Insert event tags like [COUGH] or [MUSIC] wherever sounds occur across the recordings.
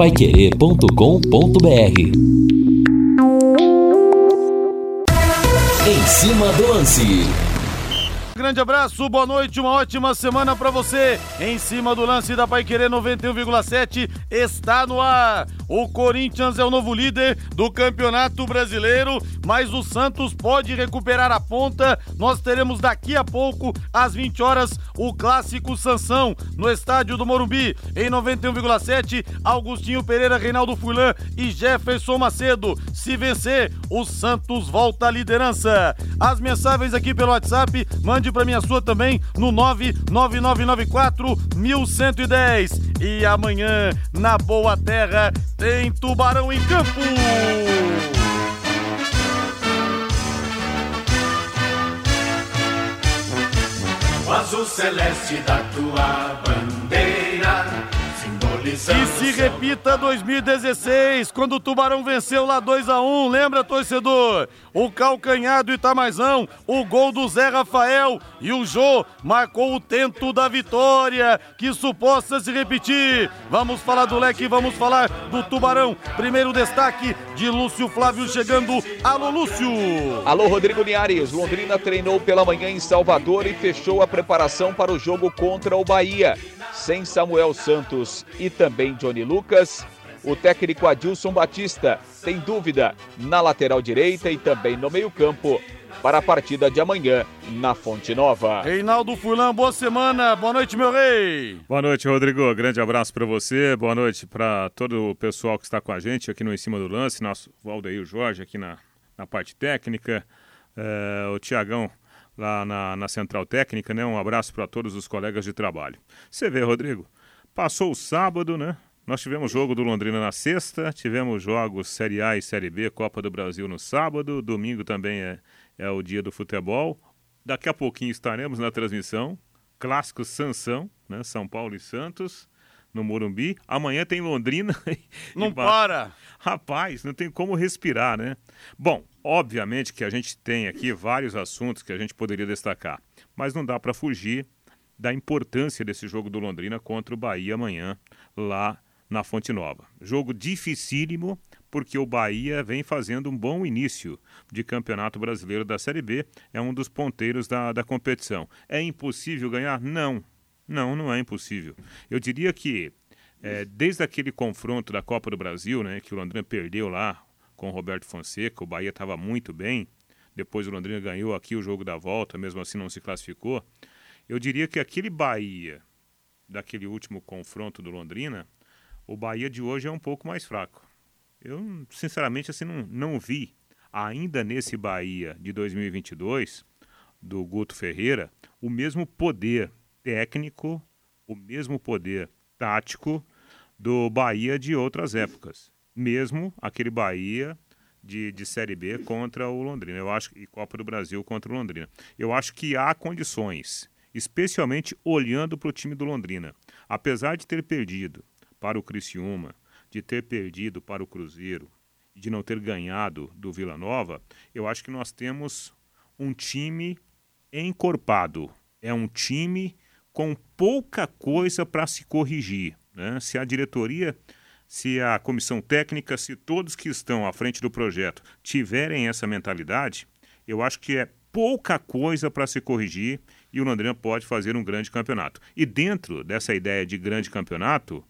paiquerê.com.br Em cima do lance grande abraço, boa noite, uma ótima semana para você. Em cima do lance da Pai Querer 91,7 está no ar. O Corinthians é o novo líder do Campeonato Brasileiro, mas o Santos pode recuperar a ponta. Nós teremos daqui a pouco, às 20 horas, o clássico Sansão no estádio do Morumbi. Em 91,7, Augustinho Pereira, Reinaldo Fulan e Jefferson Macedo. Se vencer, o Santos volta à liderança. As mensagens aqui pelo WhatsApp, mande para mim a sua também no 99994 1110. E amanhã, na Boa Terra, tem Tubarão em campo. O azul celeste da tua bandeira e se repita 2016, quando o Tubarão venceu lá 2 a 1 lembra, torcedor? O calcanhar do Itamazão, o gol do Zé Rafael e o Jô marcou o tento da vitória. Que isso possa se repetir. Vamos falar do leque, vamos falar do Tubarão. Primeiro destaque de Lúcio Flávio chegando. Alô, Lúcio! Alô, Rodrigo Linhares. Londrina treinou pela manhã em Salvador e fechou a preparação para o jogo contra o Bahia. Sem Samuel Santos e também Johnny Lucas. O técnico Adilson Batista tem dúvida na lateral direita e também no meio-campo para a partida de amanhã na Fonte Nova. Reinaldo Furlan, boa semana. Boa noite, meu rei. Boa noite, Rodrigo. Grande abraço para você. Boa noite para todo o pessoal que está com a gente aqui no Em Cima do Lance, nosso Valdeir Jorge aqui na, na parte técnica, é, o Tiagão lá na, na Central Técnica, né? Um abraço para todos os colegas de trabalho. Você vê, Rodrigo, Passou o sábado, né? Nós tivemos jogo do Londrina na sexta, tivemos jogos Série A e Série B, Copa do Brasil no sábado, domingo também é, é o dia do futebol. Daqui a pouquinho estaremos na transmissão. Clássico Sansão, né? São Paulo e Santos, no Morumbi. Amanhã tem Londrina. [LAUGHS] Não para! Rapaz, não tem como respirar, né? Bom, obviamente que a gente tem aqui vários assuntos que a gente poderia destacar, mas não dá para fugir da importância desse jogo do Londrina contra o Bahia amanhã, lá na Fonte Nova. Jogo dificílimo, porque o Bahia vem fazendo um bom início de Campeonato Brasileiro da Série B, é um dos ponteiros da, da competição. É impossível ganhar? Não, não, não é impossível. Eu diria que é, desde aquele confronto da Copa do Brasil, né, que o Londrina perdeu lá com o Roberto Fonseca, o Bahia estava muito bem, depois o Londrina ganhou aqui o jogo da volta, mesmo assim não se classificou. Eu diria que aquele Bahia, daquele último confronto do Londrina, o Bahia de hoje é um pouco mais fraco. Eu, sinceramente, assim, não, não vi ainda nesse Bahia de 2022, do Guto Ferreira, o mesmo poder técnico, o mesmo poder tático do Bahia de outras épocas. Mesmo aquele Bahia de, de Série B contra o Londrina. Eu acho e Copa do Brasil contra o Londrina. Eu acho que há condições especialmente olhando para o time do Londrina. Apesar de ter perdido para o Criciúma, de ter perdido para o Cruzeiro de não ter ganhado do Vila Nova, eu acho que nós temos um time encorpado. É um time com pouca coisa para se corrigir. Né? Se a diretoria, se a comissão técnica, se todos que estão à frente do projeto tiverem essa mentalidade, eu acho que é pouca coisa para se corrigir e o Londrina pode fazer um grande campeonato. E dentro dessa ideia de grande campeonato,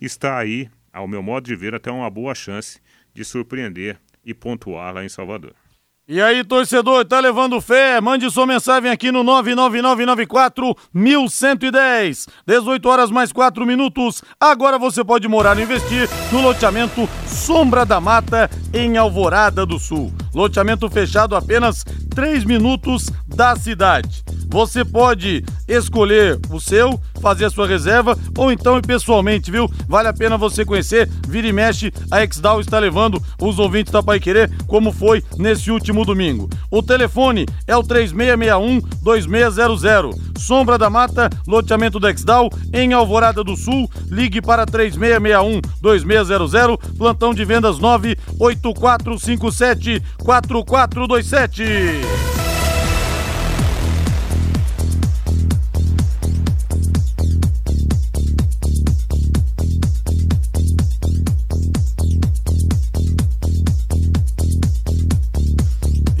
está aí, ao meu modo de ver, até uma boa chance de surpreender e pontuar lá em Salvador. E aí, torcedor, tá levando fé? Mande sua mensagem aqui no 99994 1110. 18 horas mais 4 minutos. Agora você pode morar e investir no loteamento Sombra da Mata, em Alvorada do Sul. Loteamento fechado apenas 3 minutos da cidade. Você pode escolher o seu, fazer a sua reserva ou então ir pessoalmente, viu? Vale a pena você conhecer. Vira e mexe, a Exdal está levando os ouvintes da Pai Querer, como foi nesse último domingo. O telefone é o 3661-2600. Sombra da Mata, loteamento da Exdal, em Alvorada do Sul. Ligue para 3661-2600. Plantão de vendas 98457 4427.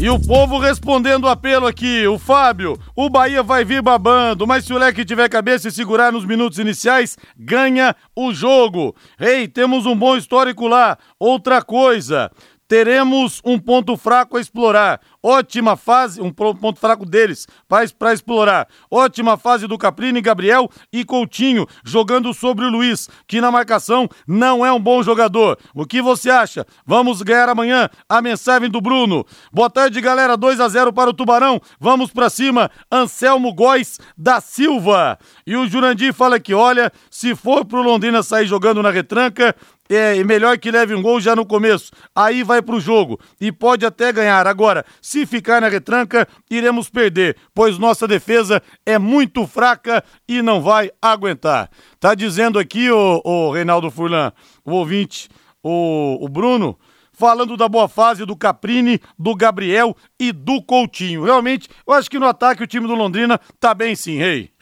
E o povo respondendo o apelo aqui, o Fábio, o Bahia vai vir babando, mas se o leque tiver cabeça e segurar nos minutos iniciais, ganha o jogo. Ei, temos um bom histórico lá. Outra coisa, teremos um ponto fraco a explorar. Ótima fase, um ponto fraco deles para explorar. Ótima fase do Caprini, Gabriel e Coutinho jogando sobre o Luiz, que na marcação não é um bom jogador. O que você acha? Vamos ganhar amanhã a mensagem do Bruno. Boa tarde, galera. 2 a 0 para o Tubarão. Vamos para cima. Anselmo Góes da Silva. E o Jurandir fala que, olha, se for pro Londrina sair jogando na retranca, é melhor que leve um gol já no começo. Aí vai pro jogo e pode até ganhar. Agora, se ficar na retranca, iremos perder, pois nossa defesa é muito fraca e não vai aguentar. Tá dizendo aqui o, o Reinaldo Furlan, o ouvinte, o, o Bruno, falando da boa fase do Caprini, do Gabriel e do Coutinho. Realmente, eu acho que no ataque o time do Londrina tá bem sim, rei.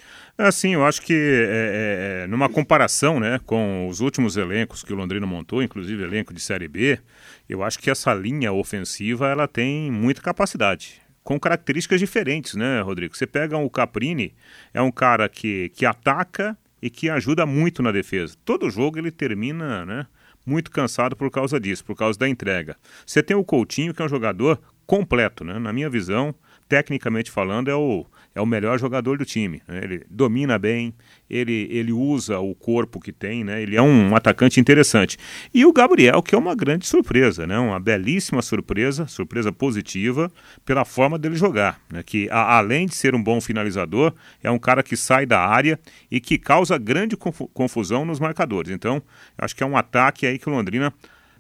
É assim, eu acho que é, é, é, numa comparação né, com os últimos elencos que o Londrina montou, inclusive elenco de Série B, eu acho que essa linha ofensiva ela tem muita capacidade, com características diferentes, né, Rodrigo? Você pega o Caprini, é um cara que, que ataca e que ajuda muito na defesa. Todo jogo ele termina né, muito cansado por causa disso, por causa da entrega. Você tem o Coutinho, que é um jogador completo, né? Na minha visão, tecnicamente falando, é o é o melhor jogador do time. Né? Ele domina bem, ele, ele usa o corpo que tem, né? ele é um atacante interessante. E o Gabriel, que é uma grande surpresa, né? uma belíssima surpresa, surpresa positiva, pela forma dele jogar. Né? Que a, além de ser um bom finalizador, é um cara que sai da área e que causa grande confusão nos marcadores. Então, acho que é um ataque aí que o Londrina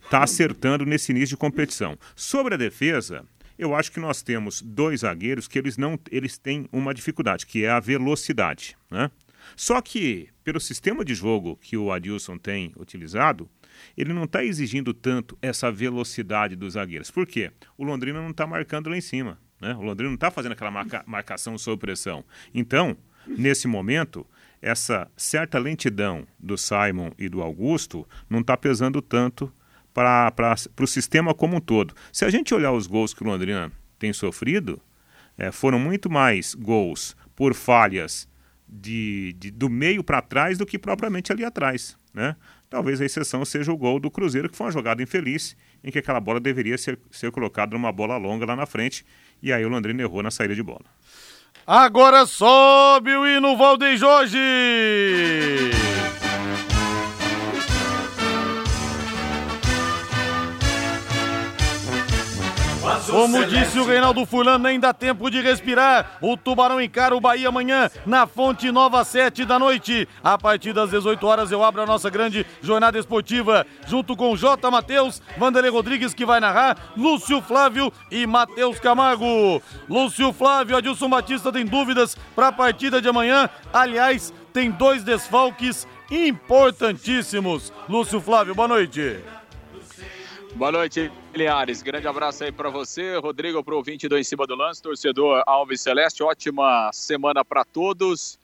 está acertando nesse início de competição. Sobre a defesa, eu acho que nós temos dois zagueiros que eles não eles têm uma dificuldade, que é a velocidade. Né? Só que, pelo sistema de jogo que o Adilson tem utilizado, ele não está exigindo tanto essa velocidade dos zagueiros. Por quê? O Londrina não está marcando lá em cima. Né? O Londrina não está fazendo aquela marca, marcação sob pressão. Então, nesse momento, essa certa lentidão do Simon e do Augusto não está pesando tanto para o sistema como um todo. Se a gente olhar os gols que o Londrina tem sofrido, é, foram muito mais gols por falhas de, de do meio para trás do que propriamente ali atrás. Né? Talvez a exceção seja o gol do Cruzeiro, que foi uma jogada infeliz, em que aquela bola deveria ser, ser colocada numa bola longa lá na frente, e aí o Londrina errou na saída de bola. Agora sobe o hino Valdeir Jorge! Como disse o Reinaldo Fulano, nem dá tempo de respirar. O Tubarão encara o Bahia amanhã na Fonte Nova, 7 da noite. A partir das 18 horas eu abro a nossa grande jornada esportiva junto com J. Matheus, Vanderlei Rodrigues que vai narrar, Lúcio Flávio e Matheus Camargo. Lúcio Flávio, Adilson Batista tem dúvidas para a partida de amanhã. Aliás, tem dois desfalques importantíssimos. Lúcio Flávio, boa noite. Boa noite, Linhares. Grande abraço aí para você, Rodrigo, para o ouvinte do Em Cima do Lance, torcedor Alves Celeste. Ótima semana para todos.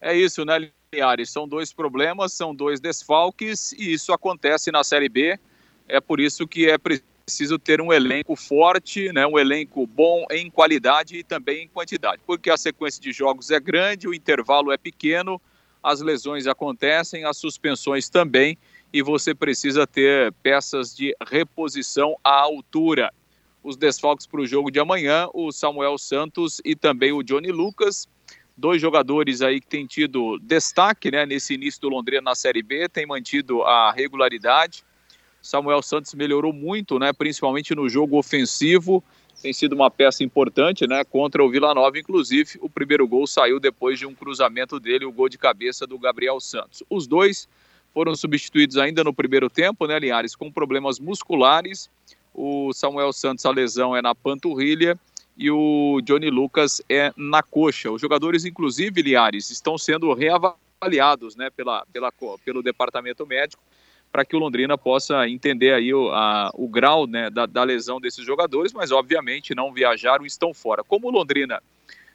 É isso, né, Linhares? São dois problemas, são dois desfalques e isso acontece na Série B. É por isso que é preciso ter um elenco forte, né, um elenco bom em qualidade e também em quantidade, porque a sequência de jogos é grande, o intervalo é pequeno, as lesões acontecem, as suspensões também e você precisa ter peças de reposição à altura. Os desfalques para o jogo de amanhã, o Samuel Santos e também o Johnny Lucas, dois jogadores aí que têm tido destaque né, nesse início do Londrina na Série B, têm mantido a regularidade. Samuel Santos melhorou muito, né, principalmente no jogo ofensivo, tem sido uma peça importante né, contra o Vila Nova, inclusive o primeiro gol saiu depois de um cruzamento dele, o gol de cabeça do Gabriel Santos. Os dois foram substituídos ainda no primeiro tempo, né, Linhares, com problemas musculares. O Samuel Santos, a lesão é na panturrilha e o Johnny Lucas é na coxa. Os jogadores, inclusive, Linhares, estão sendo reavaliados né, pela, pela, pelo departamento médico para que o Londrina possa entender aí o, a, o grau né, da, da, lesão desses jogadores, mas obviamente não viajaram e estão fora. Como o Londrina,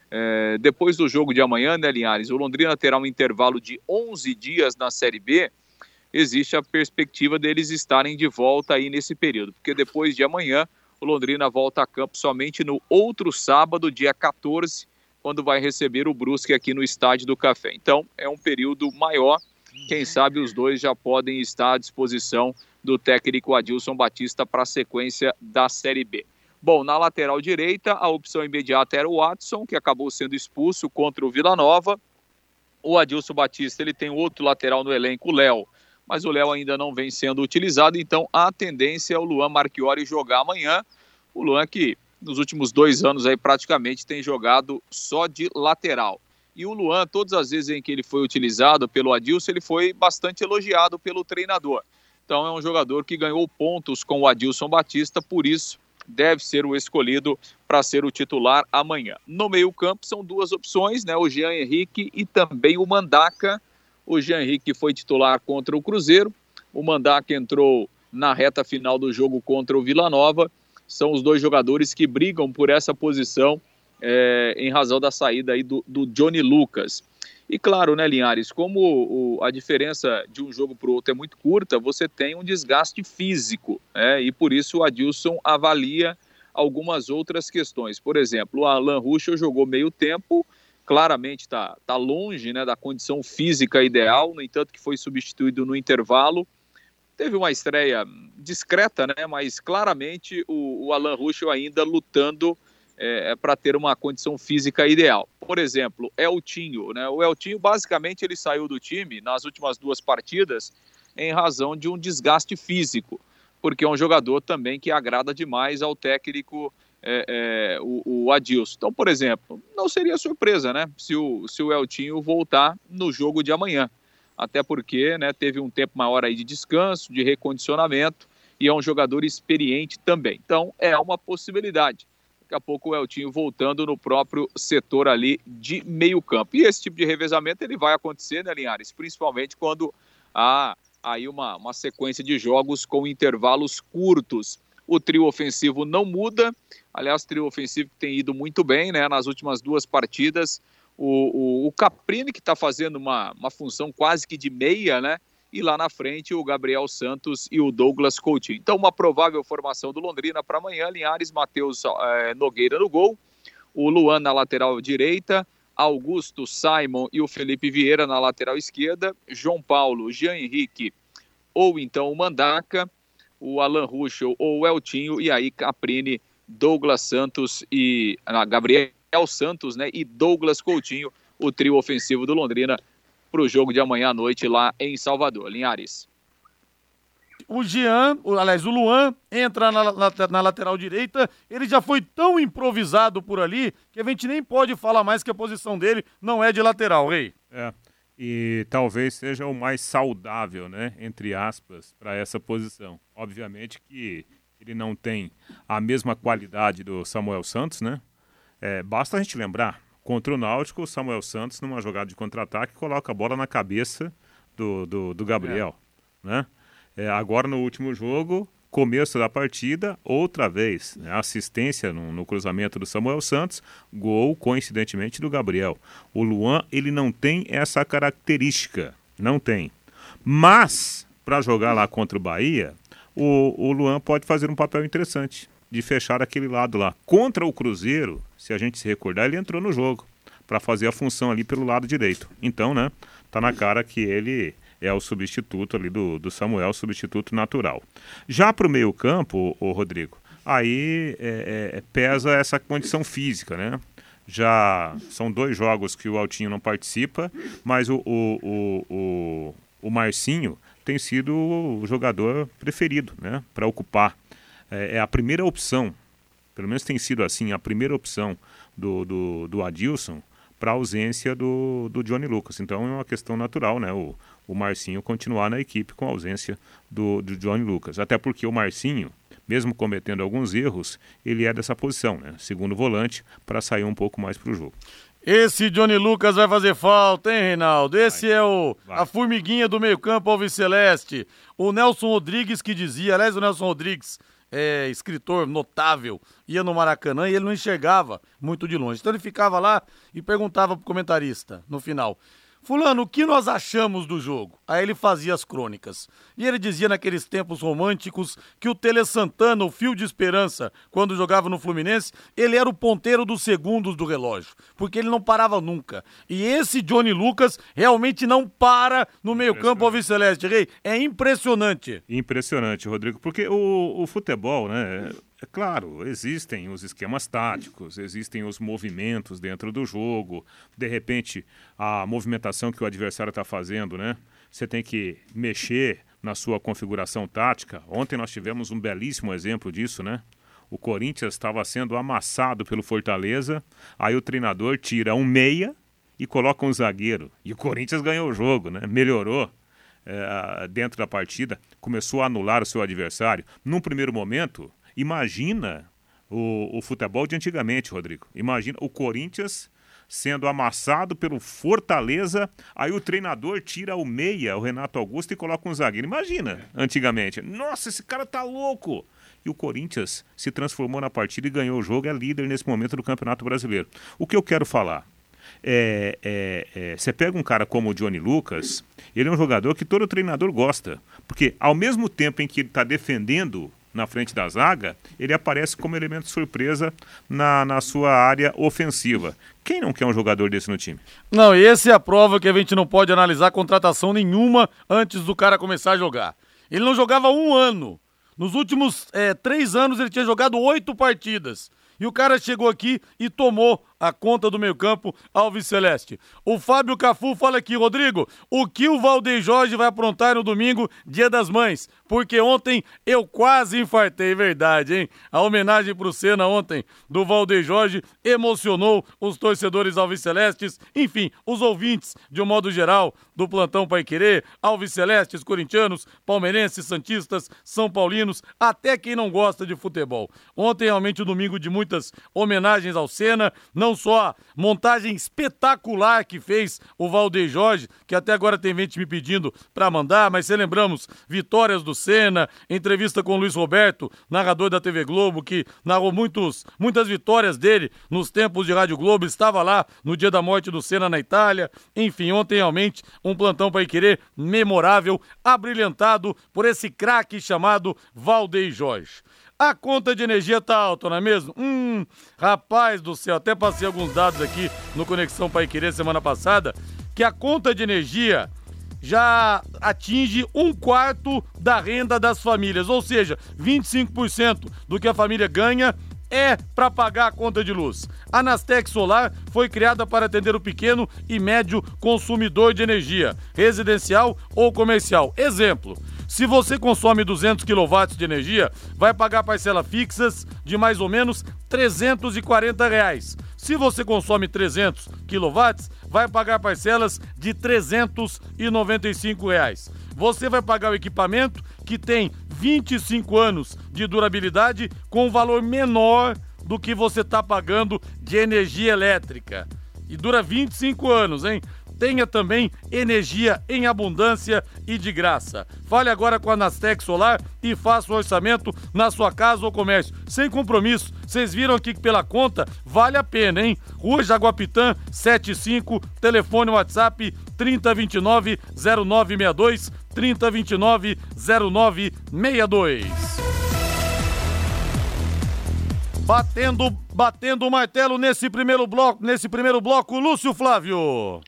é, depois do jogo de amanhã, né, Linhares, o Londrina terá um intervalo de 11 dias na Série B, existe a perspectiva deles estarem de volta aí nesse período, porque depois de amanhã O Londrina volta a campo somente no outro sábado, dia 14, quando vai receber o Brusque aqui no Estádio do Café. Então, é um período maior. Quem sabe os dois já podem estar à disposição do técnico Adilson Batista para a sequência da Série B. Bom, na lateral direita, a opção imediata era o Watson, que acabou sendo expulso contra o Vila Nova. O Adilson Batista ele tem outro lateral no elenco, o Léo, mas o Léo ainda não vem sendo utilizado, então a tendência é o Luan Marchiori jogar amanhã. O Luan que nos últimos dois anos aí praticamente tem jogado só de lateral. E o Luan, todas as vezes em que ele foi utilizado pelo Adilson, ele foi bastante elogiado pelo treinador. Então é um jogador que ganhou pontos com o Adilson Batista, por isso deve ser o escolhido para ser o titular amanhã. No meio-campo são duas opções, né? O Jean Henrique e também o Mandaca. O Jean Henrique foi titular contra o Cruzeiro. O Mandaca entrou na reta final do jogo contra o Vila Nova. São os dois jogadores que brigam por essa posição é, em razão da saída aí do, do Johnny Lucas. E claro, né, Linhares, como o, a diferença de um jogo para o outro é muito curta, você tem um desgaste físico, né? e por isso o Adilson avalia algumas outras questões. Por exemplo, o Alan Ruschel jogou meio tempo, claramente está tá longe né, da condição física ideal, no entanto que foi substituído no intervalo. Teve uma estreia discreta, né, mas claramente o, o Alan Ruschel ainda lutando é, é para ter uma condição física ideal. Por exemplo, Eltinho, né? O Eltinho basicamente ele saiu do time nas últimas duas partidas em razão de um desgaste físico, porque é um jogador também que agrada demais ao técnico é, é, o, o, Adilson. Então, por exemplo, não seria surpresa, né? Se o, se o Eltinho voltar no jogo de amanhã. Até porque né, teve um tempo maior aí de descanso, de recondicionamento, e é um jogador experiente também. Então, é uma possibilidade. Daqui a pouco o Eltinho voltando no próprio setor ali de meio campo. E esse tipo de revezamento ele vai acontecer, né, Linhares? Principalmente quando há aí uma, uma sequência de jogos com intervalos curtos. O trio ofensivo não muda. Aliás, trio ofensivo tem ido muito bem, né? Nas últimas duas partidas. O, o, o Caprini, que está fazendo uma, uma função quase que de meia, né? e lá na frente o Gabriel Santos e o Douglas Coutinho. Então, uma provável formação do Londrina para amanhã: Linhares, Matheus é, Nogueira no gol, o Luan na lateral direita, Augusto, Simon e o Felipe Vieira na lateral esquerda, João Paulo, Jean Henrique ou então o Mandaca, o Alan Ruschel ou o Eltinho, e aí Caprini, Douglas Santos e ah, Gabriel Santos, né? E Douglas Coutinho, o trio ofensivo do Londrina para o jogo de amanhã à noite lá em Salvador. Linhares. O Jean, aliás, o Luan entra na, na, na, lateral direita. Ele já foi tão improvisado por ali que a gente nem pode falar mais que a posição dele não é de lateral, Rei. É. E talvez seja o mais saudável, né? Entre aspas, para essa posição. Obviamente que ele não tem a mesma qualidade do Samuel Santos, né? É, basta a gente lembrar, Contra o Náutico, o Samuel Santos, numa jogada de contra-ataque, coloca a bola na cabeça do, do, do Gabriel. É. Né? É, agora, no último jogo, começo da partida, outra vez, né? assistência no, no, cruzamento do Samuel Santos, gol, coincidentemente, do Gabriel. O Luan, ele não tem essa característica, não tem. Mas, para jogar lá contra o Bahia, o, o Luan pode fazer um papel interessante de fechar aquele lado lá. Contra o Cruzeiro, se a gente se recordar, ele entrou no jogo para fazer a função ali pelo lado direito. Então, né, tá na cara que ele é o substituto ali do, do Samuel, substituto natural. Já para o meio campo, o Rodrigo, aí é, é, pesa essa condição física, né? Já são dois jogos que o Altinho não participa, mas o, o, o, o, o Marcinho tem sido o jogador preferido, né? Para ocupar é, é a primeira opção, pelo menos tem sido assim, a primeira opção do, do, do Adilson para a ausência do, do Johnny Lucas. Então é uma questão natural, né? O, o Marcinho continuar na equipe com a ausência do, do Johnny Lucas. Até porque o Marcinho, mesmo cometendo alguns erros, ele é dessa posição, né? Segundo volante, para sair um pouco mais para o jogo. Esse Johnny Lucas vai fazer falta, hein, Reinaldo? Esse vai, é o a formiguinha do meio-campo Alves Celeste. O Nelson Rodrigues que dizia, aliás, o Nelson Rodrigues é, escritor notável, ia no Maracanã e ele não enxergava muito de longe. Então ele ficava lá e perguntava pro comentarista no final: Fulano, o que nós achamos do jogo? Aí ele fazia as crônicas. E ele dizia naqueles tempos românticos que o Tele Santana, o fio de esperança, quando jogava no Fluminense, ele era o ponteiro dos segundos do relógio, porque ele não parava nunca. E esse Johnny Lucas realmente não para no meio-campo ao Viceleste. Rei, é impressionante. Impressionante, Rodrigo, porque o, o futebol, né? É claro, existem os esquemas táticos, existem os movimentos dentro do jogo, de repente a movimentação que o adversário está fazendo, né? Você tem que mexer na sua configuração tática. Ontem nós tivemos um belíssimo exemplo disso, né? O Corinthians estava sendo amassado pelo Fortaleza, aí o treinador tira um meia e coloca um zagueiro. E o Corinthians ganhou o jogo, né? Melhorou. É, dentro da partida, começou a anular o seu adversário. Num primeiro momento, Imagina o, o futebol de antigamente, Rodrigo. Imagina o Corinthians sendo amassado pelo Fortaleza, aí o treinador tira o meia, o Renato Augusto, e coloca um zagueiro. Imagina, antigamente. Nossa, esse cara tá louco! E o Corinthians se transformou na partida e ganhou o jogo, é líder nesse momento do Campeonato Brasileiro. O que eu quero falar? É, é, é, você pega um cara como o Johnny Lucas, ele é um jogador que todo treinador gosta. Porque ao mesmo tempo em que ele está defendendo na frente da zaga, ele aparece como elemento surpresa na, na sua área ofensiva. Quem não quer um jogador desse no time? Não, e essa é a prova que a gente não pode analisar contratação nenhuma antes do cara começar a jogar. Ele não jogava um ano. Nos últimos é, três anos ele tinha jogado oito partidas. E o cara chegou aqui e tomou a conta do meio-campo Alves Celeste. O Fábio Cafu fala aqui, Rodrigo, o que o Valdeir Jorge vai aprontar no domingo, dia das mães? Porque ontem eu quase infartei, verdade, hein? A homenagem pro Senna ontem do Valdeir Jorge emocionou os torcedores Alves Celestes, enfim, os ouvintes, de um modo geral, do plantão Pai Querer, Alves Celestes, corintianos, palmeirenses, santistas, são paulinos, até quem não gosta de futebol. Ontem realmente um domingo de muitas homenagens ao Senna, não não só montagem espetacular que fez o Valdeir Jorge, que até agora tem gente me pedindo para mandar, mas se lembramos vitórias do Senna, entrevista com o Luiz Roberto, narrador da TV Globo, que narrou muitos, muitas vitórias dele nos tempos de Rádio Globo, estava lá no dia da morte do Senna na Itália. Enfim, ontem realmente um plantão para querer memorável, abrilhantado por esse craque chamado Valdeir Jorge. A conta de energia tá alta, não é mesmo? Hum, rapaz do céu, até passei alguns dados aqui no Conexão Pai Querer semana passada, que a conta de energia já atinge um quarto da renda das famílias, ou seja, 25% do que a família ganha é para pagar a conta de luz. A Nastec Solar foi criada para atender o pequeno e médio consumidor de energia, residencial ou comercial. Exemplo: se você consome 200 kW de energia, vai pagar parcelas fixas de mais ou menos 340 reais. Se você consome 300 kW, vai pagar parcelas de 395 reais. Você vai pagar o equipamento que tem 25 anos de durabilidade com um valor menor do que você está pagando de energia elétrica. E dura 25 anos, hein? Tenha também energia em abundância e de graça. Fale agora com a Nastec Solar e faça o orçamento na sua casa ou comércio, sem compromisso. Vocês viram aqui que pela conta vale a pena, hein? Rua Jaguapitã 75, telefone WhatsApp 3029 0962 3029 0962. Batendo, batendo o martelo nesse primeiro bloco, nesse primeiro bloco, Lúcio Flávio.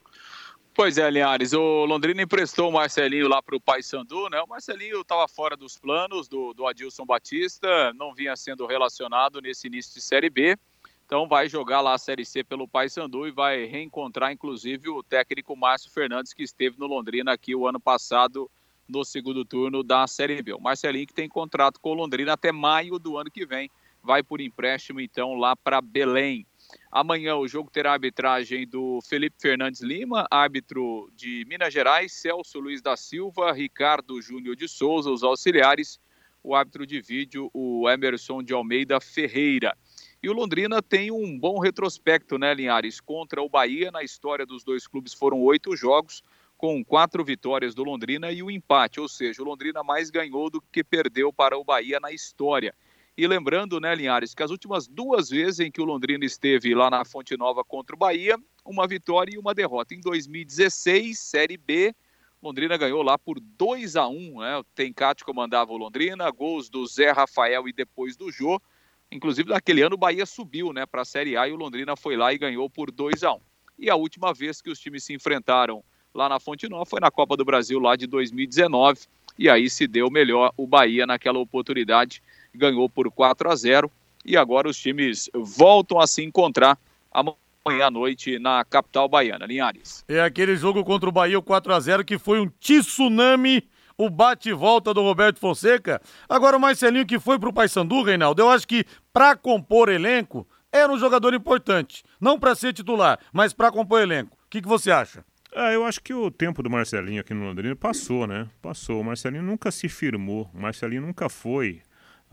Pois é, Linhares, o Londrina emprestou o Marcelinho lá para o Paysandu, né? O Marcelinho estava fora dos planos do, do Adilson Batista, não vinha sendo relacionado nesse início de Série B, então vai jogar lá a Série C pelo Paysandu e vai reencontrar, inclusive, o técnico Márcio Fernandes, que esteve no Londrina aqui o ano passado no segundo turno da Série B. O Marcelinho que tem contrato com o Londrina até maio do ano que vem, vai por empréstimo então lá para Belém. Amanhã o jogo terá a arbitragem do Felipe Fernandes Lima, árbitro de Minas Gerais, Celso Luiz da Silva, Ricardo Júnior de Souza, os auxiliares, o árbitro de vídeo, o Emerson de Almeida Ferreira. E o Londrina tem um bom retrospecto, né, Linhares? Contra o Bahia, na história dos dois clubes foram oito jogos, com quatro vitórias do Londrina e um empate, ou seja, o Londrina mais ganhou do que perdeu para o Bahia na história. E lembrando, né, Linhares, que as últimas duas vezes em que o Londrina esteve lá na Fonte Nova contra o Bahia, uma vitória e uma derrota. Em 2016, Série B, Londrina ganhou lá por 2 a 1 né? O Tencate comandava o Londrina, gols do Zé Rafael e depois do Jô. Inclusive, naquele ano, o Bahia subiu né, para a Série A e o Londrina foi lá e ganhou por 2 a 1 E a última vez que os times se enfrentaram lá na Fonte Nova foi na Copa do Brasil lá de 2019. E aí se deu melhor o Bahia naquela oportunidade ganhou por 4 a 0 e agora os times voltam a se encontrar amanhã à noite na capital baiana, Linhares. É aquele jogo contra o Bahia, o 4 a 0 que foi um tsunami o bate-volta do Roberto Fonseca. Agora o Marcelinho que foi pro Paysandu, Reinaldo, eu acho que para compor elenco era um jogador importante, não para ser titular, mas para compor elenco. O que, que você acha? Ah, eu acho que o tempo do Marcelinho aqui no Londrina passou, né? Passou. O Marcelinho nunca se firmou. O Marcelinho nunca foi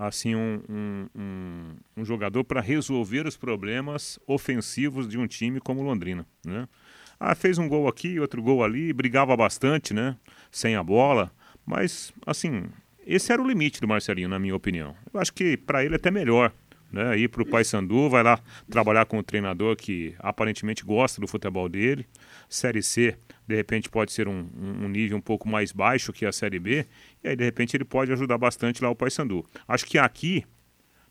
assim um, um, um, um jogador para resolver os problemas ofensivos de um time como Londrina, né? Ah, fez um gol aqui, outro gol ali, brigava bastante, né? Sem a bola, mas assim, esse era o limite do Marcelinho, na minha opinião. Eu acho que para ele é até melhor, né? Ir para o Paysandu, vai lá trabalhar com o treinador que aparentemente gosta do futebol dele. Série C, de repente, pode ser um, um nível um pouco mais baixo que a Série B. E aí, de repente, ele pode ajudar bastante lá o Paysandu. Acho que aqui,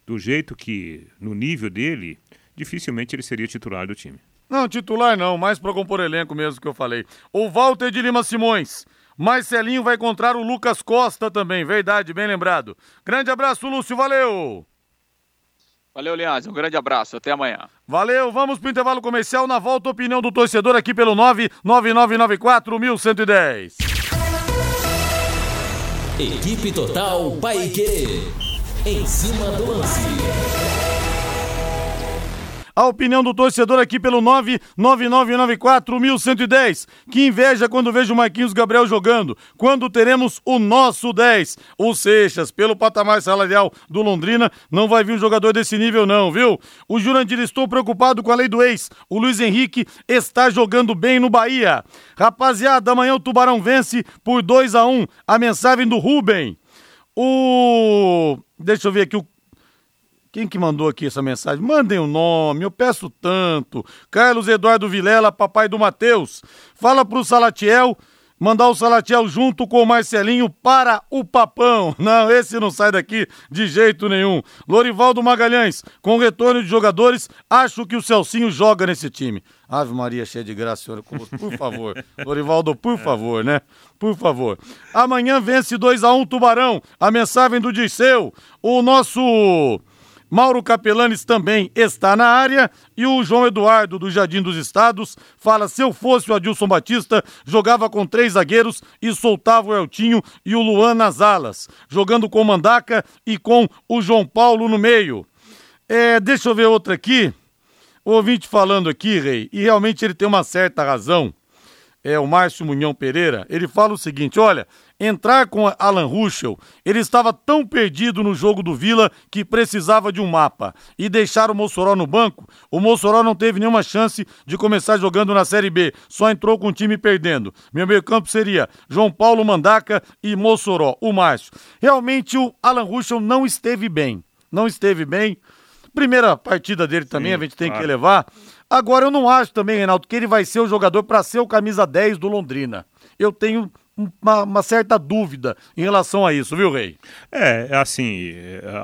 do jeito que, no nível dele, dificilmente ele seria titular do time. Não, titular não, mais para compor elenco mesmo que eu falei. O Walter de Lima Simões. Marcelinho vai encontrar o Lucas Costa também, verdade, bem lembrado. Grande abraço, Lúcio, valeu! Valeu, Linhares. Um grande abraço. Até amanhã. Valeu. Vamos para o intervalo comercial. Na volta, opinião do torcedor aqui pelo 99994 1110. Equipe Total Paique. Em cima do lance. A opinião do torcedor aqui pelo 99994-1110. Que inveja quando vejo o Marquinhos Gabriel jogando. Quando teremos o nosso 10. O Seixas, pelo patamar salarial do Londrina, não vai vir um jogador desse nível, não, viu? O Jurandir, estou preocupado com a lei do ex. O Luiz Henrique está jogando bem no Bahia. Rapaziada, amanhã o Tubarão vence por 2 a 1 A mensagem do Rubem. O. Deixa eu ver aqui o quem que mandou aqui essa mensagem? Mandem o um nome, eu peço tanto. Carlos Eduardo Vilela, papai do Matheus. Fala pro Salatiel mandar o Salatiel junto com o Marcelinho para o Papão. [LAUGHS] Não, esse não sai daqui de jeito nenhum. Lorivaldo Magalhães, com retorno de jogadores, acho que o Celcinho joga nesse time. Ave Maria, cheia de graça, senhora, por favor. [LAUGHS] Lorivaldo, por favor, né? Por favor. Amanhã vence 2 a 1 um, Tubarão. A mensagem do Disseu. O nosso Mauro Capelanes também está na área e o João Eduardo do Jardim dos Estados fala: se eu fosse o Adilson Batista, jogava com três zagueiros e soltava o Eltinho e o Luan nas alas, jogando com o Mandaca e com o João Paulo no meio. É, deixa eu ver outra aqui. O ouvinte falando aqui, Rei, e realmente ele tem uma certa razão. É o Márcio Munhão Pereira. Ele fala o seguinte: olha, entrar com Alan Ruschel, ele estava tão perdido no jogo do Vila que precisava de um mapa. E deixar o Mossoró no banco, o Mossoró não teve nenhuma chance de começar jogando na Série B, só entrou com o time perdendo. Meu meio campo seria João Paulo Mandaca e Mossoró, o Márcio. Realmente o Alan Ruschel não esteve bem, não esteve bem. Primeira partida dele também, Sim, a gente tem claro. que levar. Agora, eu não acho também, Reinaldo, que ele vai ser o jogador para ser o camisa 10 do Londrina. Eu tenho uma, uma, certa dúvida em relação a isso, viu, Rei? É, assim,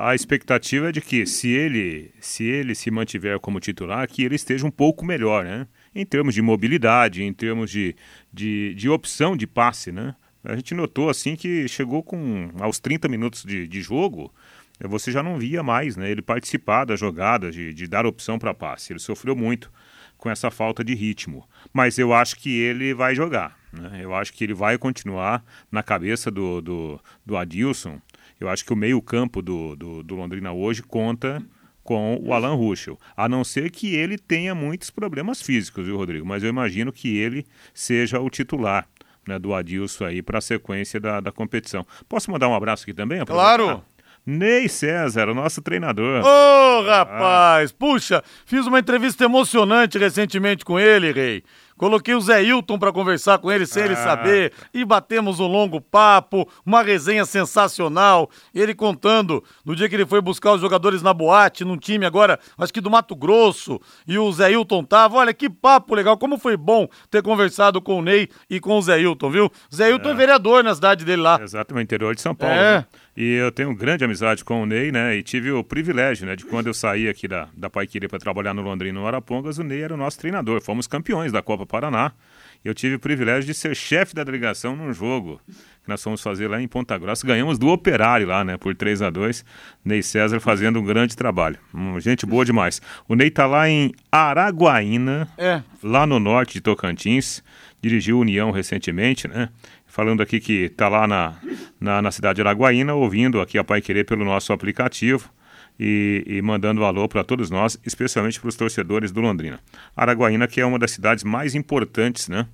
a expectativa é de que se ele se ele se mantiver como titular, que ele esteja um pouco melhor, né? Em termos de mobilidade, em termos de, de, de opção de passe, né? A gente notou assim que chegou com aos 30 minutos de, de jogo, você já não via mais, né? Ele participar da jogada, de, de dar opção para passe. Ele sofreu muito com essa falta de ritmo. Mas eu acho que ele vai jogar. Né? Eu acho que ele vai continuar na cabeça do, do, do Adilson. Eu acho que o meio-campo do, do, do, Londrina hoje conta com o Alan Ruschel. A não ser que ele tenha muitos problemas físicos, viu, Rodrigo? Mas eu imagino que ele seja o titular. Né, do Adilson aí para a sequência da, da competição. Posso mandar um abraço aqui também? Claro! Ney César, o nosso treinador. Ô, oh, rapaz! Ah. Puxa, fiz uma entrevista emocionante recentemente com ele, Rei Coloquei o Zé Hilton para conversar com ele, sem ah. ele saber, e batemos um longo papo, uma resenha sensacional. Ele contando no dia que ele foi buscar os jogadores na boate, num time agora, acho que do Mato Grosso, e o Zé Hilton tava. Olha que papo legal, como foi bom ter conversado com o Ney e com o Zé Hilton, viu? Zé Hilton é, é vereador na cidade dele lá. Exatamente, interior de São Paulo. É. Né? E eu tenho grande amizade com o Ney, né? E tive o privilégio, né, de quando eu saí aqui da, da Paiquiri para trabalhar no Londrina, no Arapongas, o Ney era o nosso treinador. Fomos campeões da Copa Paraná. Eu tive o privilégio de ser chefe da delegação num jogo que nós fomos fazer lá em Ponta Grossa. Ganhamos do Operário lá, né, por 3 a 2 Ney César fazendo um grande trabalho. Hum, gente boa demais. O Ney tá lá em Araguaína, é. lá no norte de Tocantins. Dirigiu União recentemente, né? Falando aqui que está lá na, na, na, cidade de Araguaína, ouvindo aqui a Pai Querer pelo nosso aplicativo e, e mandando alô para todos nós, especialmente para os torcedores do Londrina. Araguaína, que é uma das cidades mais importantes né,